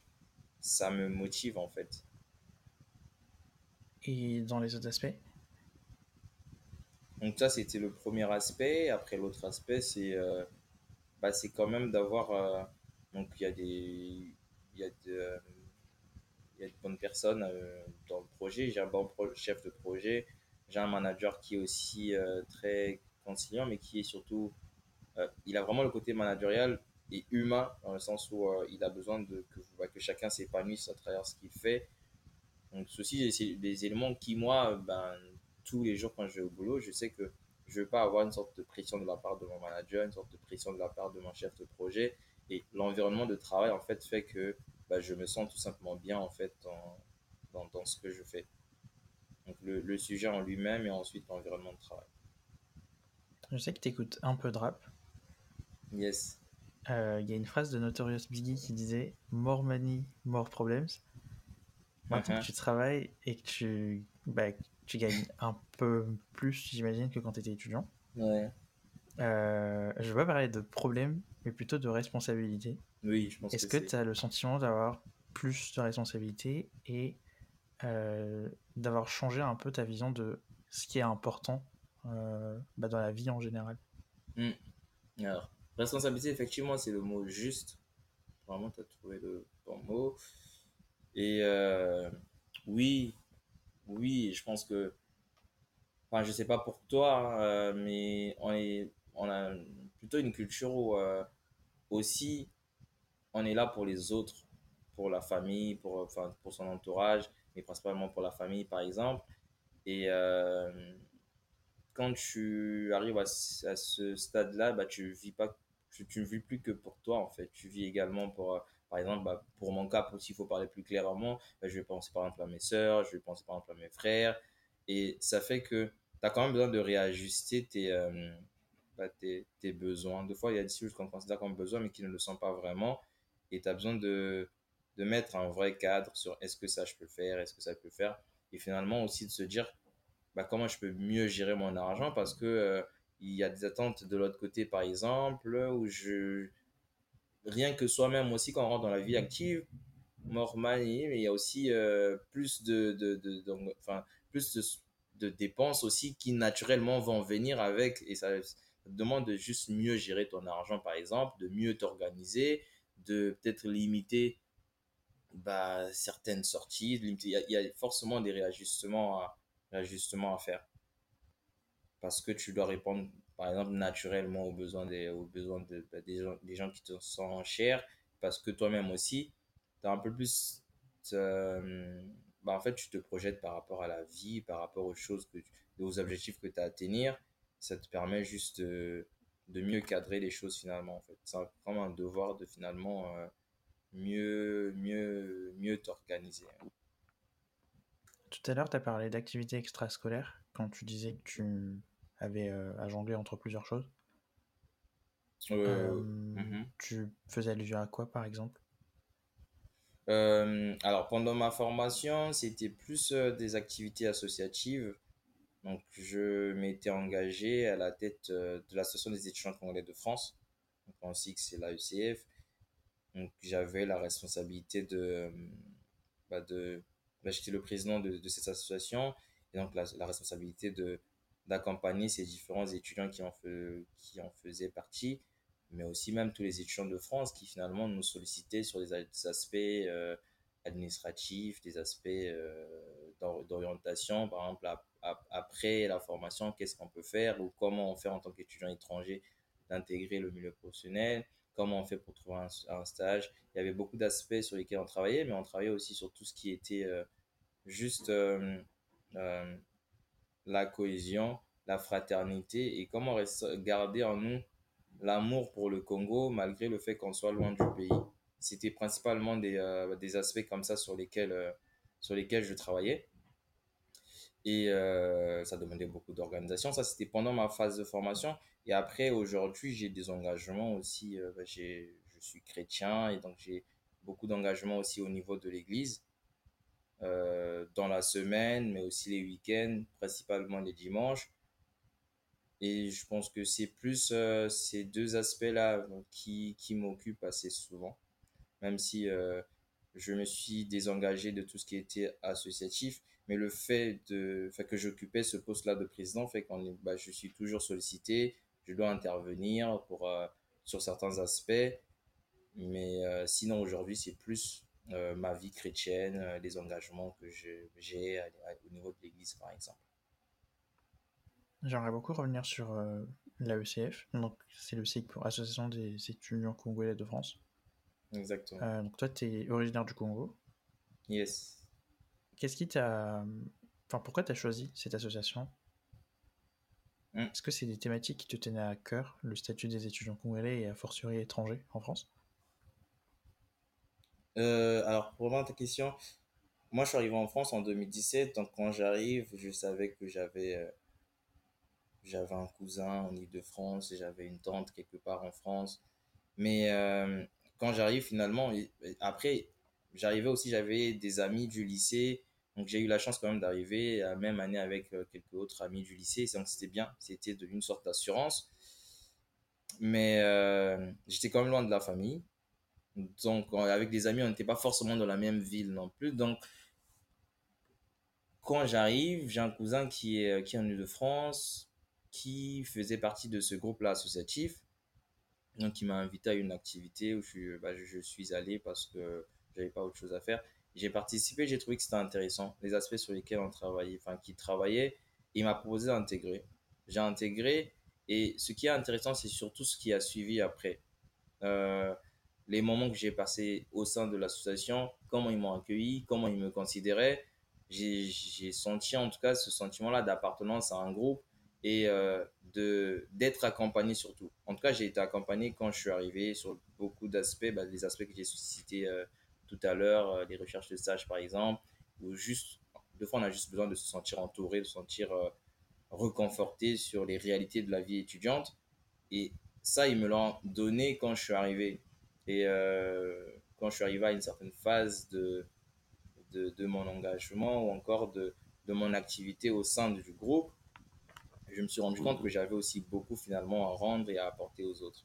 ça me motive en fait. Et dans les autres aspects? Donc ça, c'était le premier aspect. Après, l'autre aspect, c'est euh, bah, c'est quand même d'avoir... euh, donc, il y a des... Il y a de, il y a de bonnes personnes euh, dans le projet. J'ai un bon chef de projet. J'ai un manager qui est aussi très conciliant, mais qui est surtout... euh, il a vraiment le côté managérial et humain, dans le sens où euh, il a besoin de, que, bah, que chacun s'épanouisse à travers ce qu'il fait. Donc, ceci, c'est des éléments qui, moi, ben, tous les jours quand je vais au boulot, je sais que je ne veux pas avoir une sorte de pression de la part de mon manager, une sorte de pression de la part de mon chef de projet. Et l'environnement de travail, en fait, fait que bah, je me sens tout simplement bien, en fait, dans, ce que je fais. Donc, le, le sujet en lui-même et ensuite l'environnement de travail. Je sais que tu écoutes un peu de rap. Yes. Euh, Il y a une phrase de Notorious Biggie qui disait More money, more problems. Maintenant Mhm. que tu travailles et que tu, bah, tu gagnes un peu plus, j'imagine, que quand tu étais étudiant, Ouais. euh, je vais pas parler de problèmes, mais plutôt de responsabilité. Oui, je pense Est-ce que tu as le sentiment d'avoir plus de responsabilité et euh, d'avoir changé un peu ta vision de ce qui est important euh, bah, dans la vie en général? Hmm. Alors, responsabilité, effectivement, c'est le mot juste. Vraiment, tu as trouvé le bon mot. Et euh, oui, oui, je pense que, enfin, je sais pas pour toi, euh, mais on est, on a plutôt une culture où euh, aussi on est là pour les autres, pour la famille, pour, enfin, pour son entourage, mais principalement pour la famille, par exemple. Et quand tu arrives à ce stade-là, bah, tu vis pas, tu, tu ne vis plus que pour toi, en fait. Tu vis également pour, euh, par exemple, bah, pour mon cas, s'il faut parler plus clairement, bah, je vais penser par exemple à mes sœurs, je vais penser par exemple à mes frères. Et ça fait que tu as quand même besoin de réajuster tes, euh, bah, tes, tes besoins. Des fois, il y a des choses qu'on considère comme besoins, mais qui ne le sont pas vraiment. Et tu as besoin de, de mettre un vrai cadre sur est-ce que ça, je peux faire, est-ce que ça peut le faire. Et finalement, aussi de se dire bah, comment je peux mieux gérer mon argent parce que euh, il y a des attentes de l'autre côté, par exemple, où je, rien que soi-même aussi, quand on rentre dans la vie active, normal, mais il y a aussi euh, plus de, de, de, de- enfin, plus de, dépenses aussi qui naturellement vont venir avec, et ça, ça te demande de juste mieux gérer ton argent, par exemple, de mieux t'organiser, de peut-être limiter bah, certaines sorties, limiter- il y, a, il y a forcément des réajustements à, réajustements à faire parce que tu dois répondre, par exemple, naturellement aux besoins des, aux besoins de, bah, des, gens, des gens qui te sont chers, parce que toi-même aussi, tu as un peu plus, euh, bah, en fait, tu te projettes par rapport à la vie, par rapport aux choses que aux objectifs que tu as à tenir, ça te permet juste de, de mieux cadrer les choses finalement, en fait. C'est vraiment un devoir de finalement euh, mieux, mieux, mieux t'organiser. Tout à l'heure, tu as parlé d'activités extrascolaires quand tu disais que tu avais euh, à jongler entre plusieurs choses. Euh, Euh, mhm. tu faisais allusion à quoi, par exemple? Alors, pendant ma formation, c'était plus des activités associatives. Donc, je m'étais engagé à la tête euh, de l'Association des étudiants congolais de France. Donc, on sait que c'est l'AECF. Donc, j'avais la responsabilité de, bah, de, bah, j'étais le président de, de cette association et donc la, la responsabilité de, d'accompagner ces différents étudiants qui en, qui en faisaient partie, mais aussi même tous les étudiants de France qui finalement nous sollicitaient sur des, aspects euh, administratifs, des aspects euh, d'or- d'orientation, par exemple ap- ap- après la formation, qu'est-ce qu'on peut faire ou comment on fait en tant qu'étudiant étranger d'intégrer le milieu professionnel, comment on fait pour trouver un, stage. Il y avait beaucoup d'aspects sur lesquels on travaillait, mais on travaillait aussi sur tout ce qui était euh, juste la cohésion, la fraternité et comment garder en nous l'amour pour le Congo malgré le fait qu'on soit loin du pays. C'était principalement des, euh, aspects comme ça sur lesquels, euh, sur lesquels je travaillais. Et euh, ça demandait beaucoup d'organisation. Ça, c'était pendant ma phase de formation. Et après, aujourd'hui, j'ai des engagements aussi. bah, je suis chrétien et donc j'ai beaucoup d'engagements aussi au niveau de l'église, euh, dans la semaine, mais aussi les week-ends, principalement les dimanches. Et je pense que c'est plus euh, ces deux aspects-là qui, qui m'occupent assez souvent, même si euh, je me suis désengagé de tout ce qui était associatif. Mais le fait, de, que j'occupais ce poste-là de président fait que bah, je suis toujours sollicité, je dois intervenir pour, sur certains aspects. Mais sinon, aujourd'hui, c'est plus euh, ma vie chrétienne, euh, les engagements que j'ai au niveau de l'Église, par exemple. J'aimerais beaucoup revenir sur euh, l'AECF. Donc, c'est le SIG pour Association des étudiants congolais de France. Exactement. Euh, donc, toi, tu es originaire du Congo. Yes. Qu'est-ce qui t'a. Enfin, pourquoi tu as choisi cette association? Hmm. Est-ce que c'est des thématiques qui te tenaient à cœur, le statut des étudiants congolais et a fortiori étrangers en France? Euh, alors, pour répondre à ta question, moi, je suis arrivé en France en 2017. Donc, quand j'arrive, je savais que j'avais euh, un cousin en Île-de-France et j'avais une tante quelque part en France. Mais euh, quand j'arrive, finalement, après, j'arrivais aussi, j'avais des amis du lycée. Donc, j'ai eu la chance quand même d'arriver la même année avec quelques autres amis du lycée. Donc, c'était bien. C'était une sorte d'assurance. Mais j'étais quand même loin de la famille. Donc, on- avec des amis, on n'était pas forcément dans la même ville non plus. Donc, quand j'arrive, j'ai un cousin qui est, qui est en Ile-de-France, qui faisait partie de ce groupe-là associatif. Donc, il m'a invité à une activité où je, suis- bah, je suis allé parce que j'avais pas autre chose à faire. J'ai participé, j'ai trouvé que c'était intéressant. Les aspects sur lesquels on travaillait, enfin, qui travaillait, il m'a proposé d'intégrer. J'ai intégré et ce qui est intéressant, c'est surtout ce qui a suivi après. Euh, les moments que j'ai passés au sein de l'association, comment ils m'ont accueilli, comment ils me considéraient. J'ai senti en tout cas ce sentiment-là d'appartenance à un groupe et euh, d'être accompagné surtout. En tout cas, j'ai été accompagné quand je suis arrivé sur beaucoup d'aspects, bah, les aspects que j'ai cités euh, tout à l'heure, euh, les recherches de stage par exemple, ou juste, deux fois on a juste besoin de se sentir entouré, de se sentir euh, reconforté sur les réalités de la vie étudiante. Et ça, ils me l'ont donné quand je suis arrivé. Et euh, quand je suis arrivé à une certaine phase de, de, de mon engagement ou encore de, de mon activité au sein du groupe, je me suis rendu compte que j'avais aussi beaucoup finalement à rendre et à apporter aux autres.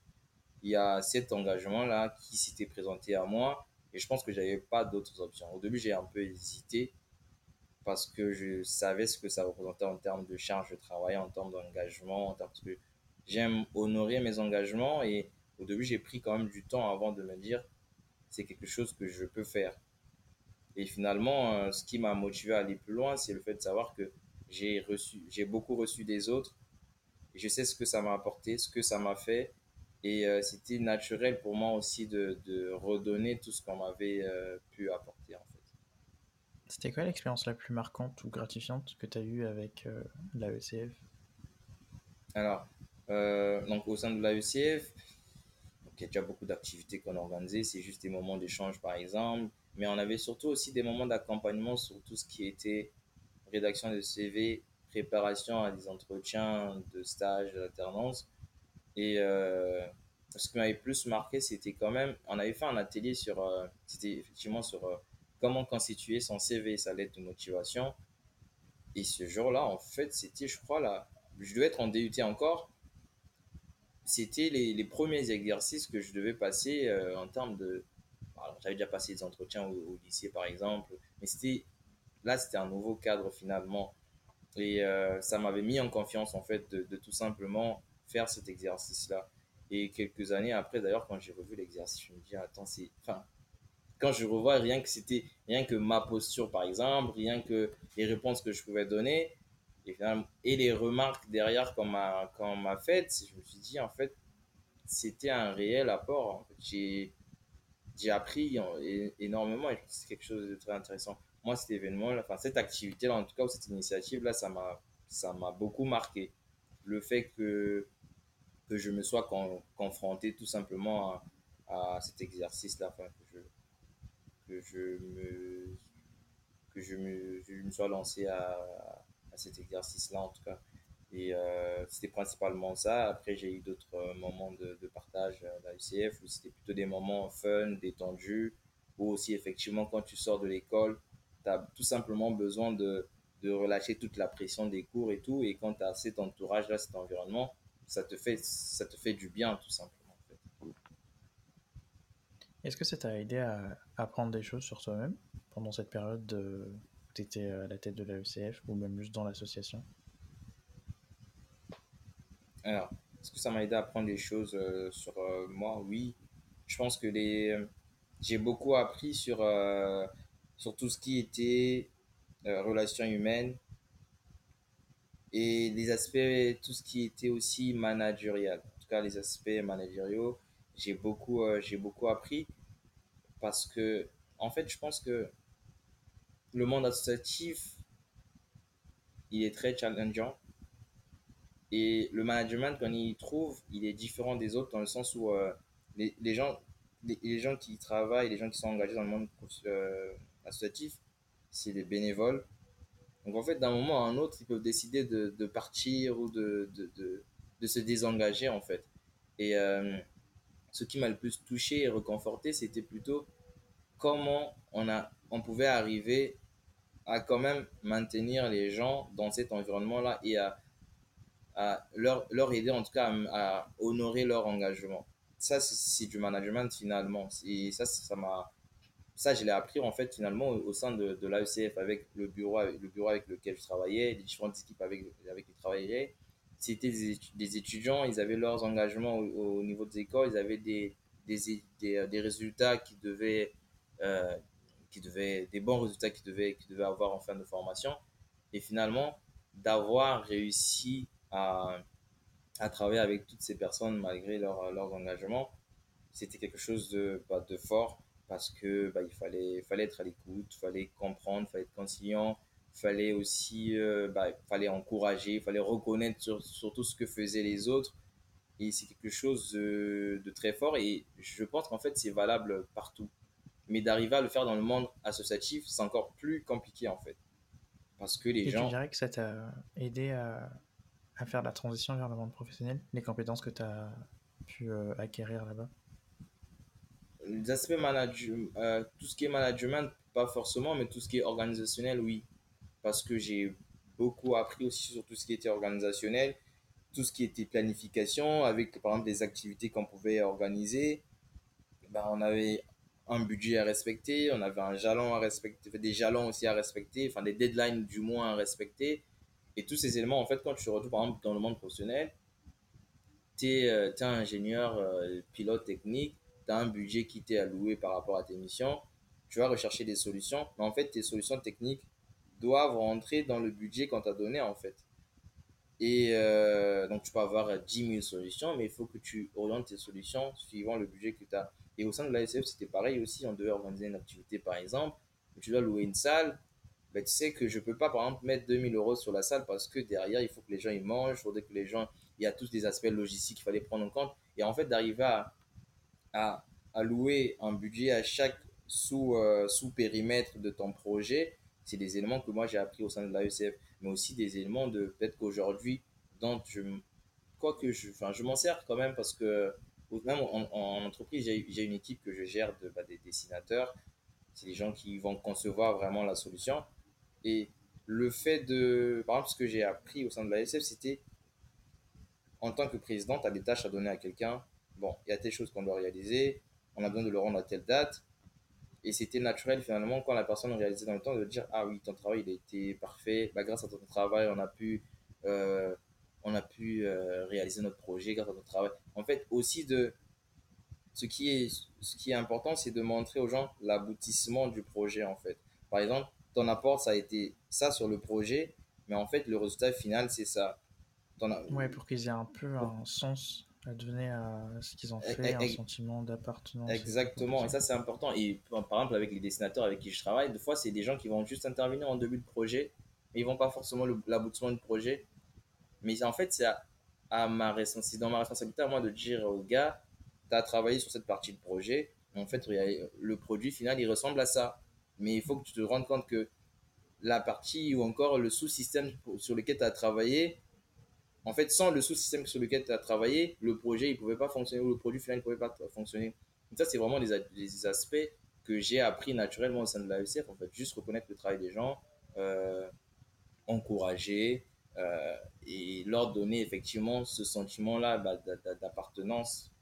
Il y a cet engagement-là qui s'était présenté à moi et je pense que j'avais pas d'autres options. Au début, j'ai un peu hésité parce que je savais ce que ça représentait en termes de charge de travail, en termes d'engagement, en termes que j'aime honorer mes engagements et au début, j'ai pris quand même du temps avant de me dire c'est quelque chose que je peux faire. Et finalement, euh, ce qui m'a motivé à aller plus loin, c'est le fait de savoir que j'ai reçu, j'ai beaucoup reçu des autres. Et je sais ce que ça m'a apporté, ce que ça m'a fait. Et euh, c'était naturel pour moi aussi de, de redonner tout ce qu'on m'avait euh, pu apporter, en fait. C'était quoi l'expérience la plus marquante ou gratifiante que tu as eue avec euh, la ECF Alors, donc au sein de l'AECF, y a déjà beaucoup d'activités qu'on a organisées. C'est juste des moments d'échange, par exemple. Mais on avait surtout aussi des moments d'accompagnement sur tout ce qui était rédaction de CV, préparation à des entretiens de stage, d'alternance. Et euh, ce qui m'avait plus marqué, c'était quand même, on avait fait un atelier sur, euh, c'était effectivement sur euh, comment constituer son CV, sa lettre de motivation. Et ce jour-là, en fait, c'était, je crois, là, je devais être en DUT encore. C'était les, les premiers exercices que je devais passer euh, en termes de. Alors, j'avais déjà passé des entretiens au, lycée, par exemple, mais c'était là, c'était un nouveau cadre finalement. Et euh, ça m'avait mis en confiance, en fait, de, de tout simplement faire cet exercice-là. Et quelques années après, d'ailleurs, quand j'ai revu l'exercice, je me dis, attends, c'est. Enfin, quand je revois rien que c'était rien que ma posture par exemple rien que les réponses que je pouvais donner et, les remarques derrière qu'on m'a qu'on m'a faites je me suis dit en fait c'était un réel apport fait. j'ai j'ai appris énormément et c'est quelque chose de très intéressant moi cet événement enfin cette activité là en tout cas ou cette initiative là ça m'a ça m'a beaucoup marqué le fait que que je me sois con- confronté tout simplement à, à cet exercice là enfin, que je que je me, que je me, je me sois lancé à, cet exercice-là, en tout cas. Et euh, c'était principalement ça. Après, j'ai eu d'autres euh, moments de, partage à la UCF où c'était plutôt des moments fun, détendus, où aussi, effectivement, quand tu sors de l'école, tu as tout simplement besoin de, de relâcher toute la pression des cours et tout. Et quand tu as cet entourage-là, cet environnement, ça te fait, ça te fait du bien, tout simplement. Est-ce que ça t'a aidé à apprendre des choses sur toi-même pendant cette période de... tu étais à la tête de la ECF ou même juste dans l'association? Alors, est-ce que ça m'a aidé à apprendre des choses euh, sur euh, moi? Oui. Je pense que les... j'ai beaucoup appris sur, euh, sur tout ce qui était euh, relations humaines et les aspects, tout ce qui était aussi managérial. En tout cas, les aspects managériaux, j'ai beaucoup, euh, j'ai beaucoup appris parce que, en fait, je pense que le monde associatif, il est très challengeant Et le management qu'on y trouve, il est différent des autres dans le sens où euh, les, les gens, les, gens qui travaillent, les gens qui sont engagés dans le monde euh, associatif, c'est des bénévoles. Donc en fait, d'un moment à un autre, ils peuvent décider de, partir ou de, de, de, de se désengager en fait. Et euh, ce qui m'a le plus touché et reconforté, c'était plutôt comment on, a, on pouvait arriver à quand même maintenir les gens dans cet environnement-là et à à leur, leur aider en tout cas à, honorer leur engagement. Ça, c'est du management finalement. Et ça, ça m'a ça, je l'ai appris en fait finalement au, sein de, de l'AECF avec le bureau, le bureau avec lequel je travaillais, les différentes équipes avec, avec lesquelles je travaillais. C'était des, étudiants, ils avaient leurs engagements au, au, niveau des écoles, ils avaient des, des, des, des résultats qui devaient, euh, qui devaient, des bons résultats qu'ils devaient, devaient avoir en fin de formation. Et finalement, d'avoir réussi à, à travailler avec toutes ces personnes malgré leur, leurs engagements, c'était quelque chose de, bah, de fort parce que bah, il fallait, fallait être à l'écoute, fallait comprendre, fallait être conciliant, il fallait aussi euh, bah, fallait encourager, fallait reconnaître sur, surtout ce que faisaient les autres. Et c'est quelque chose de, de, très fort et je pense qu'en fait c'est valable partout. Mais d'arriver à le faire dans le monde associatif, c'est encore plus compliqué en fait. Parce que les et gens... tu dirais que ça t'a aidé à, à, faire la transition vers le monde professionnel, les compétences que tu as pu euh, acquérir là-bas? Les aspects management, euh, tout ce qui est management, pas forcément, mais tout ce qui est organisationnel, oui. Parce que j'ai beaucoup appris aussi sur tout ce qui était organisationnel, tout ce qui était planification, avec par exemple des activités qu'on pouvait organiser. Ben, on avait un budget à respecter, on avait un jalon à respecter, des jalons aussi à respecter, enfin des deadlines du moins à respecter. Et tous ces éléments, en fait, quand tu te retrouves par exemple dans le monde professionnel, tu es, euh, ingénieur, euh, pilote technique, tu as un budget qui t'est alloué par rapport à tes missions, tu vas rechercher des solutions, mais en fait, tes solutions techniques doivent rentrer dans le budget qu'on t'a donné, en fait. Et euh, donc, tu peux avoir 10 000 solutions, mais il faut que tu orientes tes solutions suivant le budget que tu as. Et au sein de l'ASF, c'était pareil aussi. On devait organiser une activité, par exemple. Tu dois louer une salle. Ben, tu sais que je ne peux pas, par exemple, mettre 2000 euros sur la salle parce que derrière, il faut que les gens ils mangent. Il faudrait que les gens. Il y a tous des aspects logistiques qu'il fallait prendre en compte. Et en fait, d'arriver à, à allouer un budget à chaque sous, euh, de ton projet, c'est des éléments que moi j'ai appris au sein de l'AECF, mais aussi des éléments de peut-être qu'aujourd'hui, dont je, je, enfin, je m'en sers quand même parce que même en, en entreprise, j'ai une équipe que je gère de, bah, des dessinateurs. C'est des gens qui vont concevoir vraiment la solution. Et le fait de, par exemple, ce que j'ai appris au sein de l'ASF, c'était en tant que président, tu as des tâches à donner à quelqu'un. Bon, il y a telle choses qu'on doit réaliser, on a besoin de le rendre à telle date. Et c'était naturel finalement quand la personne réalisait dans le temps de dire Ah oui, ton travail il a été parfait, bah, grâce à ton travail on a pu, euh, on a pu euh, réaliser notre projet grâce à ton travail. En fait, aussi de. Ce qui est, ce qui est important, c'est de montrer aux gens l'aboutissement du projet en fait. Par exemple, ton apport ça a été ça sur le projet, mais en fait le résultat final c'est ça. Ouais, pour qu'ils aient un peu un sens à donner à ce qu'ils ont fait, et, un sentiment d'appartenance. Exactement, et ça c'est important. Et par exemple, avec les dessinateurs avec qui je travaille, des fois c'est des gens qui vont juste intervenir en début de projet, mais ils vont pas forcément l'aboutissement du projet. Mais en fait, c'est à, ma dans ma responsabilité à moi de dire au gars, tu as travaillé sur cette partie de projet, en fait, le produit final il ressemble à ça. Mais il faut que tu te rendes compte que la partie ou encore le sous-système sur lequel tu as travaillé, en fait, sans le sous-système sur lequel tu as travaillé, le projet ne pouvait pas fonctionner ou le produit final ne pouvait pas fonctionner. Donc ça, c'est vraiment des, des, aspects que j'ai appris naturellement au sein de l'AECF. En fait, juste reconnaître le travail des gens, euh, encourager euh, et leur donner effectivement ce sentiment-là bah, d'appartenance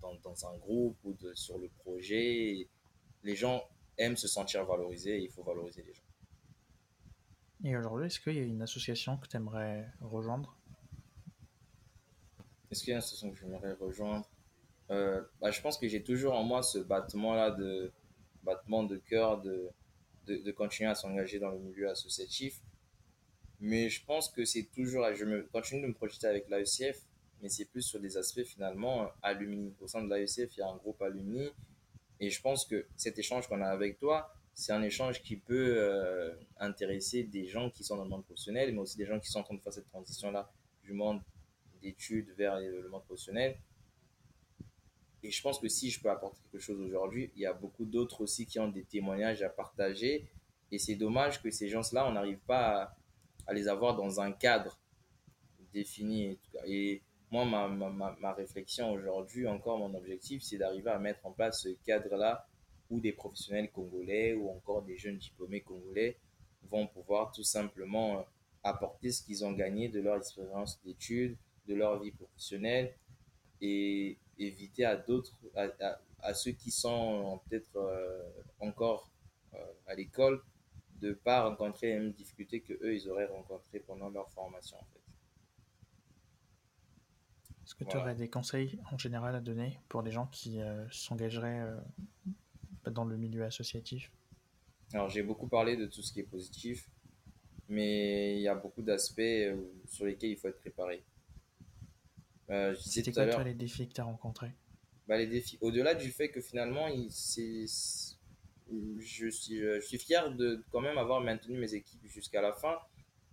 dans, dans, un groupe ou de, sur le projet. Les gens aiment se sentir valorisés et il faut valoriser les gens. Et aujourd'hui, est-ce qu'il y a une association que tu aimerais rejoindre? Est-ce qu'il y a une association que j'aimerais rejoindre? Euh, bah, Je pense que j'ai toujours en moi ce battement-là, de battement de cœur de, de, de continuer à s'engager dans le milieu associatif. Mais je pense que c'est toujours, je continue de me projeter avec l'AECF, mais c'est plus sur des aspects finalement alumni. Au sein de l'AECF, il y a un groupe alumni. Et je pense que cet échange qu'on a avec toi, c'est un échange qui peut euh, intéresser des gens qui sont dans le monde professionnel, mais aussi des gens qui sont en train de faire cette transition-là du monde d'études vers le monde professionnel. Et je pense que si je peux apporter quelque chose aujourd'hui, il y a beaucoup d'autres aussi qui ont des témoignages à partager. Et c'est dommage que ces gens-là, on n'arrive pas à, à, les avoir dans un cadre défini. Et moi, ma, ma, ma réflexion aujourd'hui, encore mon objectif, c'est d'arriver à mettre en place ce cadre-là où des professionnels congolais ou encore des jeunes diplômés congolais vont pouvoir tout simplement euh, apporter ce qu'ils ont gagné de leur expérience d'études, de leur vie professionnelle et éviter à d'autres, à ceux qui sont peut-être euh, encore euh, à l'école de ne pas rencontrer les mêmes difficultés que eux ils auraient rencontrées pendant leur formation en fait. Est-ce que tu aurais des conseils en général à donner pour les gens qui s'engageraient dans le milieu associatif? Alors j'ai beaucoup parlé de tout ce qui est positif, mais il y a beaucoup d'aspects sur lesquels il faut être préparé. Euh, C'était quoi, toi, les défis que tu as rencontrés? Bah, Les défis, au-delà du fait que finalement, il, je, suis, je suis fier de quand même avoir maintenu mes équipes jusqu'à la fin,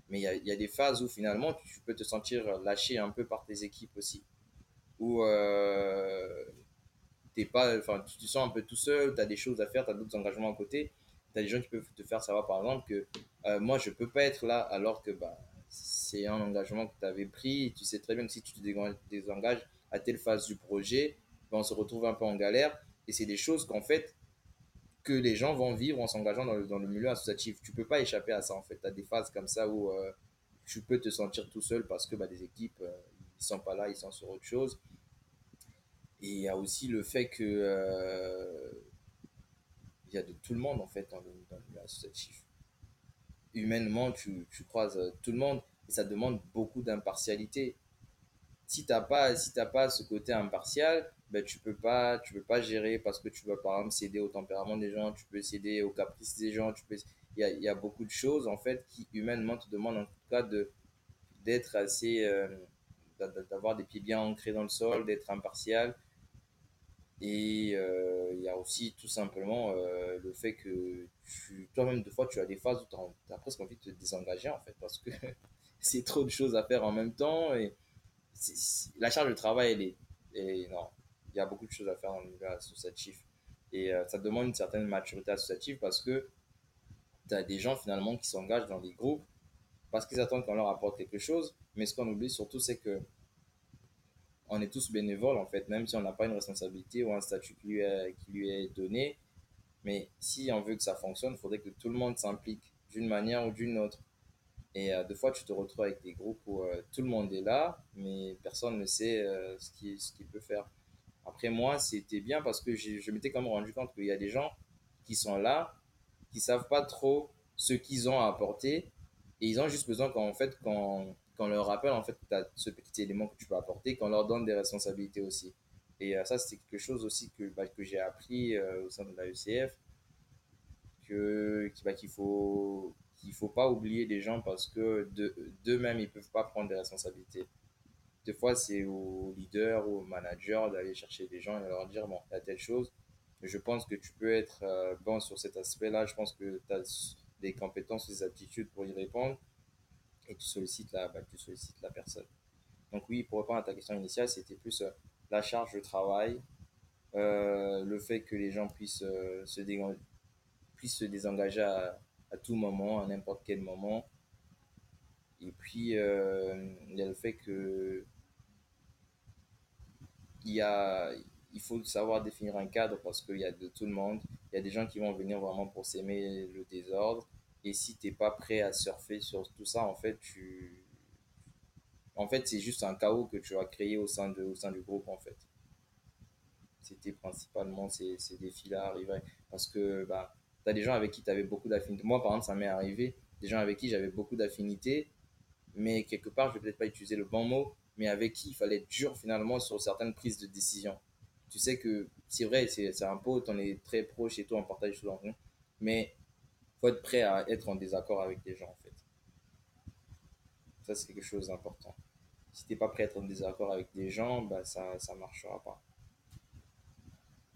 mais il y a, y a, des phases où finalement, tu peux te sentir lâché un peu par tes équipes aussi. Où euh, t'es pas, tu te sens un peu tout seul, tu as des choses à faire, tu as d'autres engagements à côté. Tu as des gens qui peuvent te faire savoir, par exemple, que euh, moi, je peux pas être là alors que bah, c'est un engagement que tu avais pris. Tu sais très bien que si tu te désengages à telle phase du projet, ben, on se retrouve un peu en galère. Et c'est des choses qu'en fait, que les gens vont vivre en s'engageant dans le, dans le, milieu associatif. Tu peux pas échapper à ça en fait. Tu as des phases comme ça où euh, tu peux te sentir tout seul parce que bah, des équipes, euh, ils sont pas là, ils sont sur autre chose. Et il y a aussi le fait que euh, il y a de tout le monde en fait dans le, dans le milieu associatif humainement, tu, tu, croises euh, tout le monde et ça demande beaucoup d'impartialité. Si tu n'as pas, si pas ce côté impartial, ben, tu peux pas tu peux pas gérer parce que tu vas par exemple céder au tempérament des gens, tu peux céder aux caprices des gens, tu peux il y a, y a, beaucoup de choses en fait qui humainement te demandent en tout cas de d'être assez euh, d'avoir des pieds bien ancrés dans le sol, d'être impartial et euh, il y a aussi tout simplement euh, le fait que toi-même, des fois, tu as des phases où tu as, presque envie de te désengager, en fait, parce que [LAUGHS] c'est trop de choses à faire en même temps. Et la charge de travail, elle est, énorme. Il y a beaucoup de choses à faire dans le associatif. Et euh, ça demande une certaine maturité associative parce que tu as des gens finalement qui s'engagent dans des groupes parce qu'ils attendent qu'on leur apporte quelque chose. Mais ce qu'on oublie surtout, c'est que on est tous bénévoles en fait, même si on n'a pas une responsabilité ou un statut qui lui est, qui lui est donné. Mais si on veut que ça fonctionne, il faudrait que tout le monde s'implique d'une manière ou d'une autre. Et euh, deux fois, tu te retrouves avec des groupes où euh, tout le monde est là, mais personne ne sait euh, ce qu'il peut faire. Après, moi, c'était bien parce que je m'étais quand même rendu compte qu'il y a des gens qui sont là, qui savent pas trop ce qu'ils ont à apporter, et ils ont juste besoin qu'en fait, qu'on leur rappelle en fait tu as ce petit élément que tu peux apporter, qu'on leur donne des responsabilités aussi. Et euh, ça, c'est quelque chose aussi que, bah, que j'ai appris euh, au sein de la ECF, que, bah, qu'il faut qu'il faut pas oublier des gens parce que d'eux-mêmes, ils peuvent pas prendre des responsabilités. Des fois, c'est au leader ou au manager d'aller chercher des gens et leur dire, bon, il y a telle chose, je pense que tu peux être euh, bon sur cet aspect-là, je pense que tu as des compétences, des aptitudes pour y répondre et tu sollicites la, bah, tu sollicites la personne. Donc oui, pour répondre à ta question initiale, c'était plus euh, la charge de travail, euh, le fait que les gens puissent, se, puissent se désengager à, à, tout moment, à n'importe quel moment. Et puis, il y a le fait que il, y a, il faut savoir définir un cadre parce qu'il y a de tout le monde. Il y a des gens qui vont venir vraiment pour s'aimer le désordre. Et si t'es pas prêt à surfer sur tout ça, en fait, tu, en fait, c'est juste un chaos que tu as créé au sein de, au sein du groupe, en fait. C'était principalement ces, ces défis-là arrivaient parce que bah, tu as des gens avec qui tu avais beaucoup d'affinités. Moi, par exemple, ça m'est arrivé, des gens avec qui j'avais beaucoup d'affinités, mais quelque part, je vais peut-être pas utiliser le bon mot, mais avec qui il fallait être dur finalement sur certaines prises de décision. Tu sais que c'est vrai, c'est un pote, on est très proche et tout, on partage tout en mais faut être prêt à être en désaccord avec des gens, en fait. Ça, c'est quelque chose d'important. Si t'es pas prêt à être en désaccord avec des gens, bah, ça, ça marchera pas.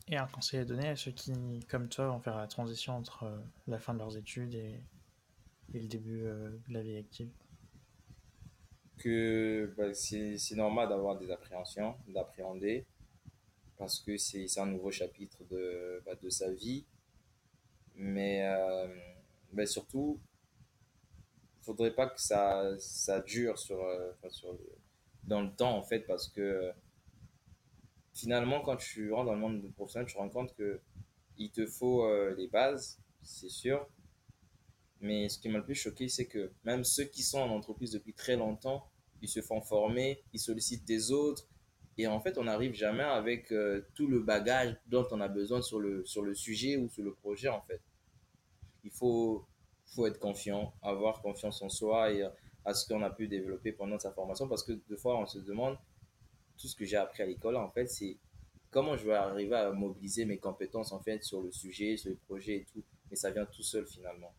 Et un conseil à donner à ceux qui, comme toi, vont faire la transition entre euh, la fin de leurs études et, et le début euh, de la vie active? Que bah, c'est normal d'avoir des appréhensions, d'appréhender, parce que c'est un nouveau chapitre de, bah, de sa vie. Mais euh, surtout, il faudrait pas que ça, ça dure sur, euh, sur dans le temps, en fait, parce que finalement, quand tu rentres dans le monde professionnel, tu te rends compte que il te faut euh, les bases, c'est sûr. Mais ce qui m'a le plus choqué, c'est que même ceux qui sont en entreprise depuis très longtemps, ils se font former, ils sollicitent des autres, Et en fait, on n'arrive jamais avec euh, tout le bagage dont on a besoin sur le, sur le sujet ou sur le projet, en fait. Il faut, faut être confiant, avoir confiance en soi et à ce qu'on a pu développer pendant sa formation. Parce que des fois, on se demande, tout ce que j'ai appris à l'école, en fait, c'est comment je vais arriver à mobiliser mes compétences, en fait, sur le sujet, sur le projet et tout. Mais ça vient tout seul, finalement.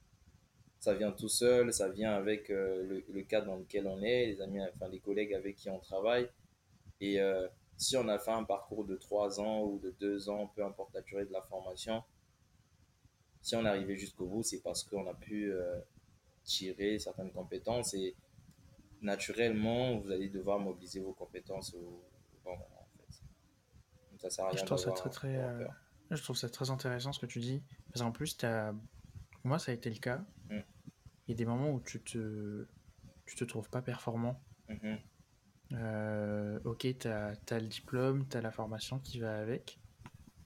Ça vient tout seul, ça vient avec euh, le, le, cadre dans lequel on est, les amis, enfin, les collègues avec qui on travaille. Et euh, si on a fait un parcours de trois ans ou de deux ans, peu importe la durée de la formation, si on est arrivé jusqu'au bout, c'est parce qu'on a pu euh, tirer certaines compétences et naturellement, vous allez devoir mobiliser vos compétences au, au bon moment. En fait. Donc, ça sert à rien je trouve ça très, très, Je trouve ça très intéressant ce que tu dis. Parce qu'en plus, as... moi, ça a été le cas. Il y a des moments où tu te, tu te trouves pas performant. -hmm. euh, ok, tu as, as, le diplôme, tu as la formation qui va avec,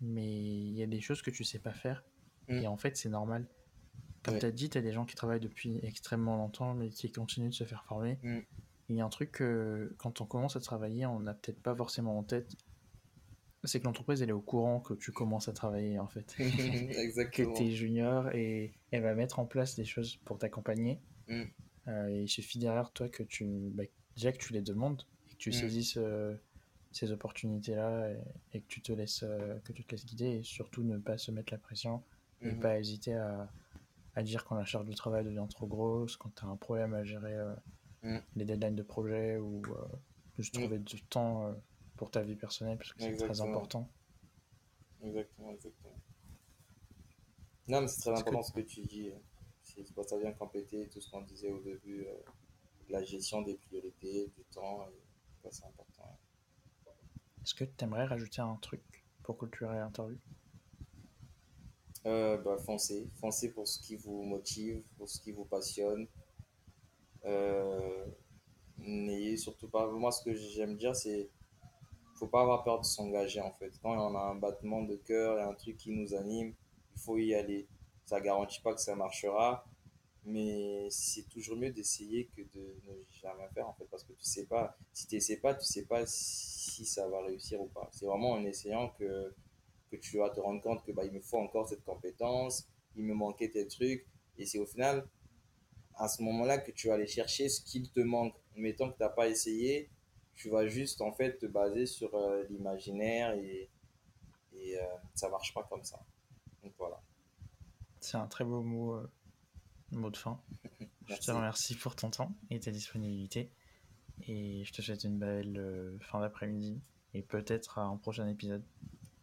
mais il y a des choses que tu sais pas faire. Mm. Et en fait, c'est normal. Comme ouais. tu as dit, tu as des gens qui travaillent depuis extrêmement longtemps, mais qui continuent de se faire former. Mm. Il y a un truc que quand on commence à travailler, on n'a peut-être pas forcément en tête. C'est que l'entreprise, elle est au courant que tu commences à travailler, en fait. [LAUGHS] Exactement. que tu es junior et elle va mettre en place des choses pour t'accompagner. Mm. Euh, et il suffit derrière toi que tu, bah, déjà que tu les demandes et que tu mm. saisisses euh, ces opportunités-là et, et, que tu te laisses, euh, que tu te laisses guider et surtout ne pas se mettre la pression, ne Mhm. pas hésiter à, à dire quand la charge de travail devient trop grosse, quand tu as un problème à gérer Mm. les deadlines de projet ou juste Mm. trouver du temps pour ta vie personnelle parce que c'est très important. Exactement, exactement. Non, mais c'est très important que- ce que tu dis. C'est c'est pour ça vient compléter tout ce qu'on disait au début, euh, la gestion des priorités, du temps, et ça c'est important. Est-ce que tu aimerais rajouter un truc pour clôturer l'interview? Euh, bah, foncez, foncez pour ce qui vous motive, pour ce qui vous passionne. Euh, N'ayez surtout pas. Moi, ce que j'aime dire, c'est faut pas avoir peur de s'engager en fait. Quand on a un battement de cœur et un truc qui nous anime, il faut y aller. Ça garantit pas que ça marchera, mais c'est toujours mieux d'essayer que de ne jamais faire en fait, parce que tu sais pas. Si tu sais pas, tu sais pas si ça va réussir ou pas. C'est vraiment en essayant que que tu vas te rendre compte que bah, il me faut encore cette compétence, il me manquait tel truc, et c'est au final à ce moment-là que tu vas aller chercher ce qu'il te manque. Tant que tu n'as pas essayé, tu vas juste en fait te baser sur euh, l'imaginaire et, et euh, ça marche pas comme ça. Donc voilà. C'est un très beau mot, euh, mot de fin. [LAUGHS] je te remercie pour ton temps et ta disponibilité. Et je te souhaite une belle euh, fin d'après-midi et peut-être à un prochain épisode.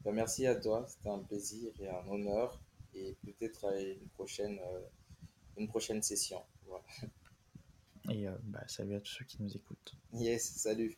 Ben, merci à toi, c'était un plaisir et un honneur. Et peut-être à une prochaine, une prochaine session. Voilà. [LAUGHS] Et euh, bah, salut à tous ceux qui nous écoutent. Yes, salut.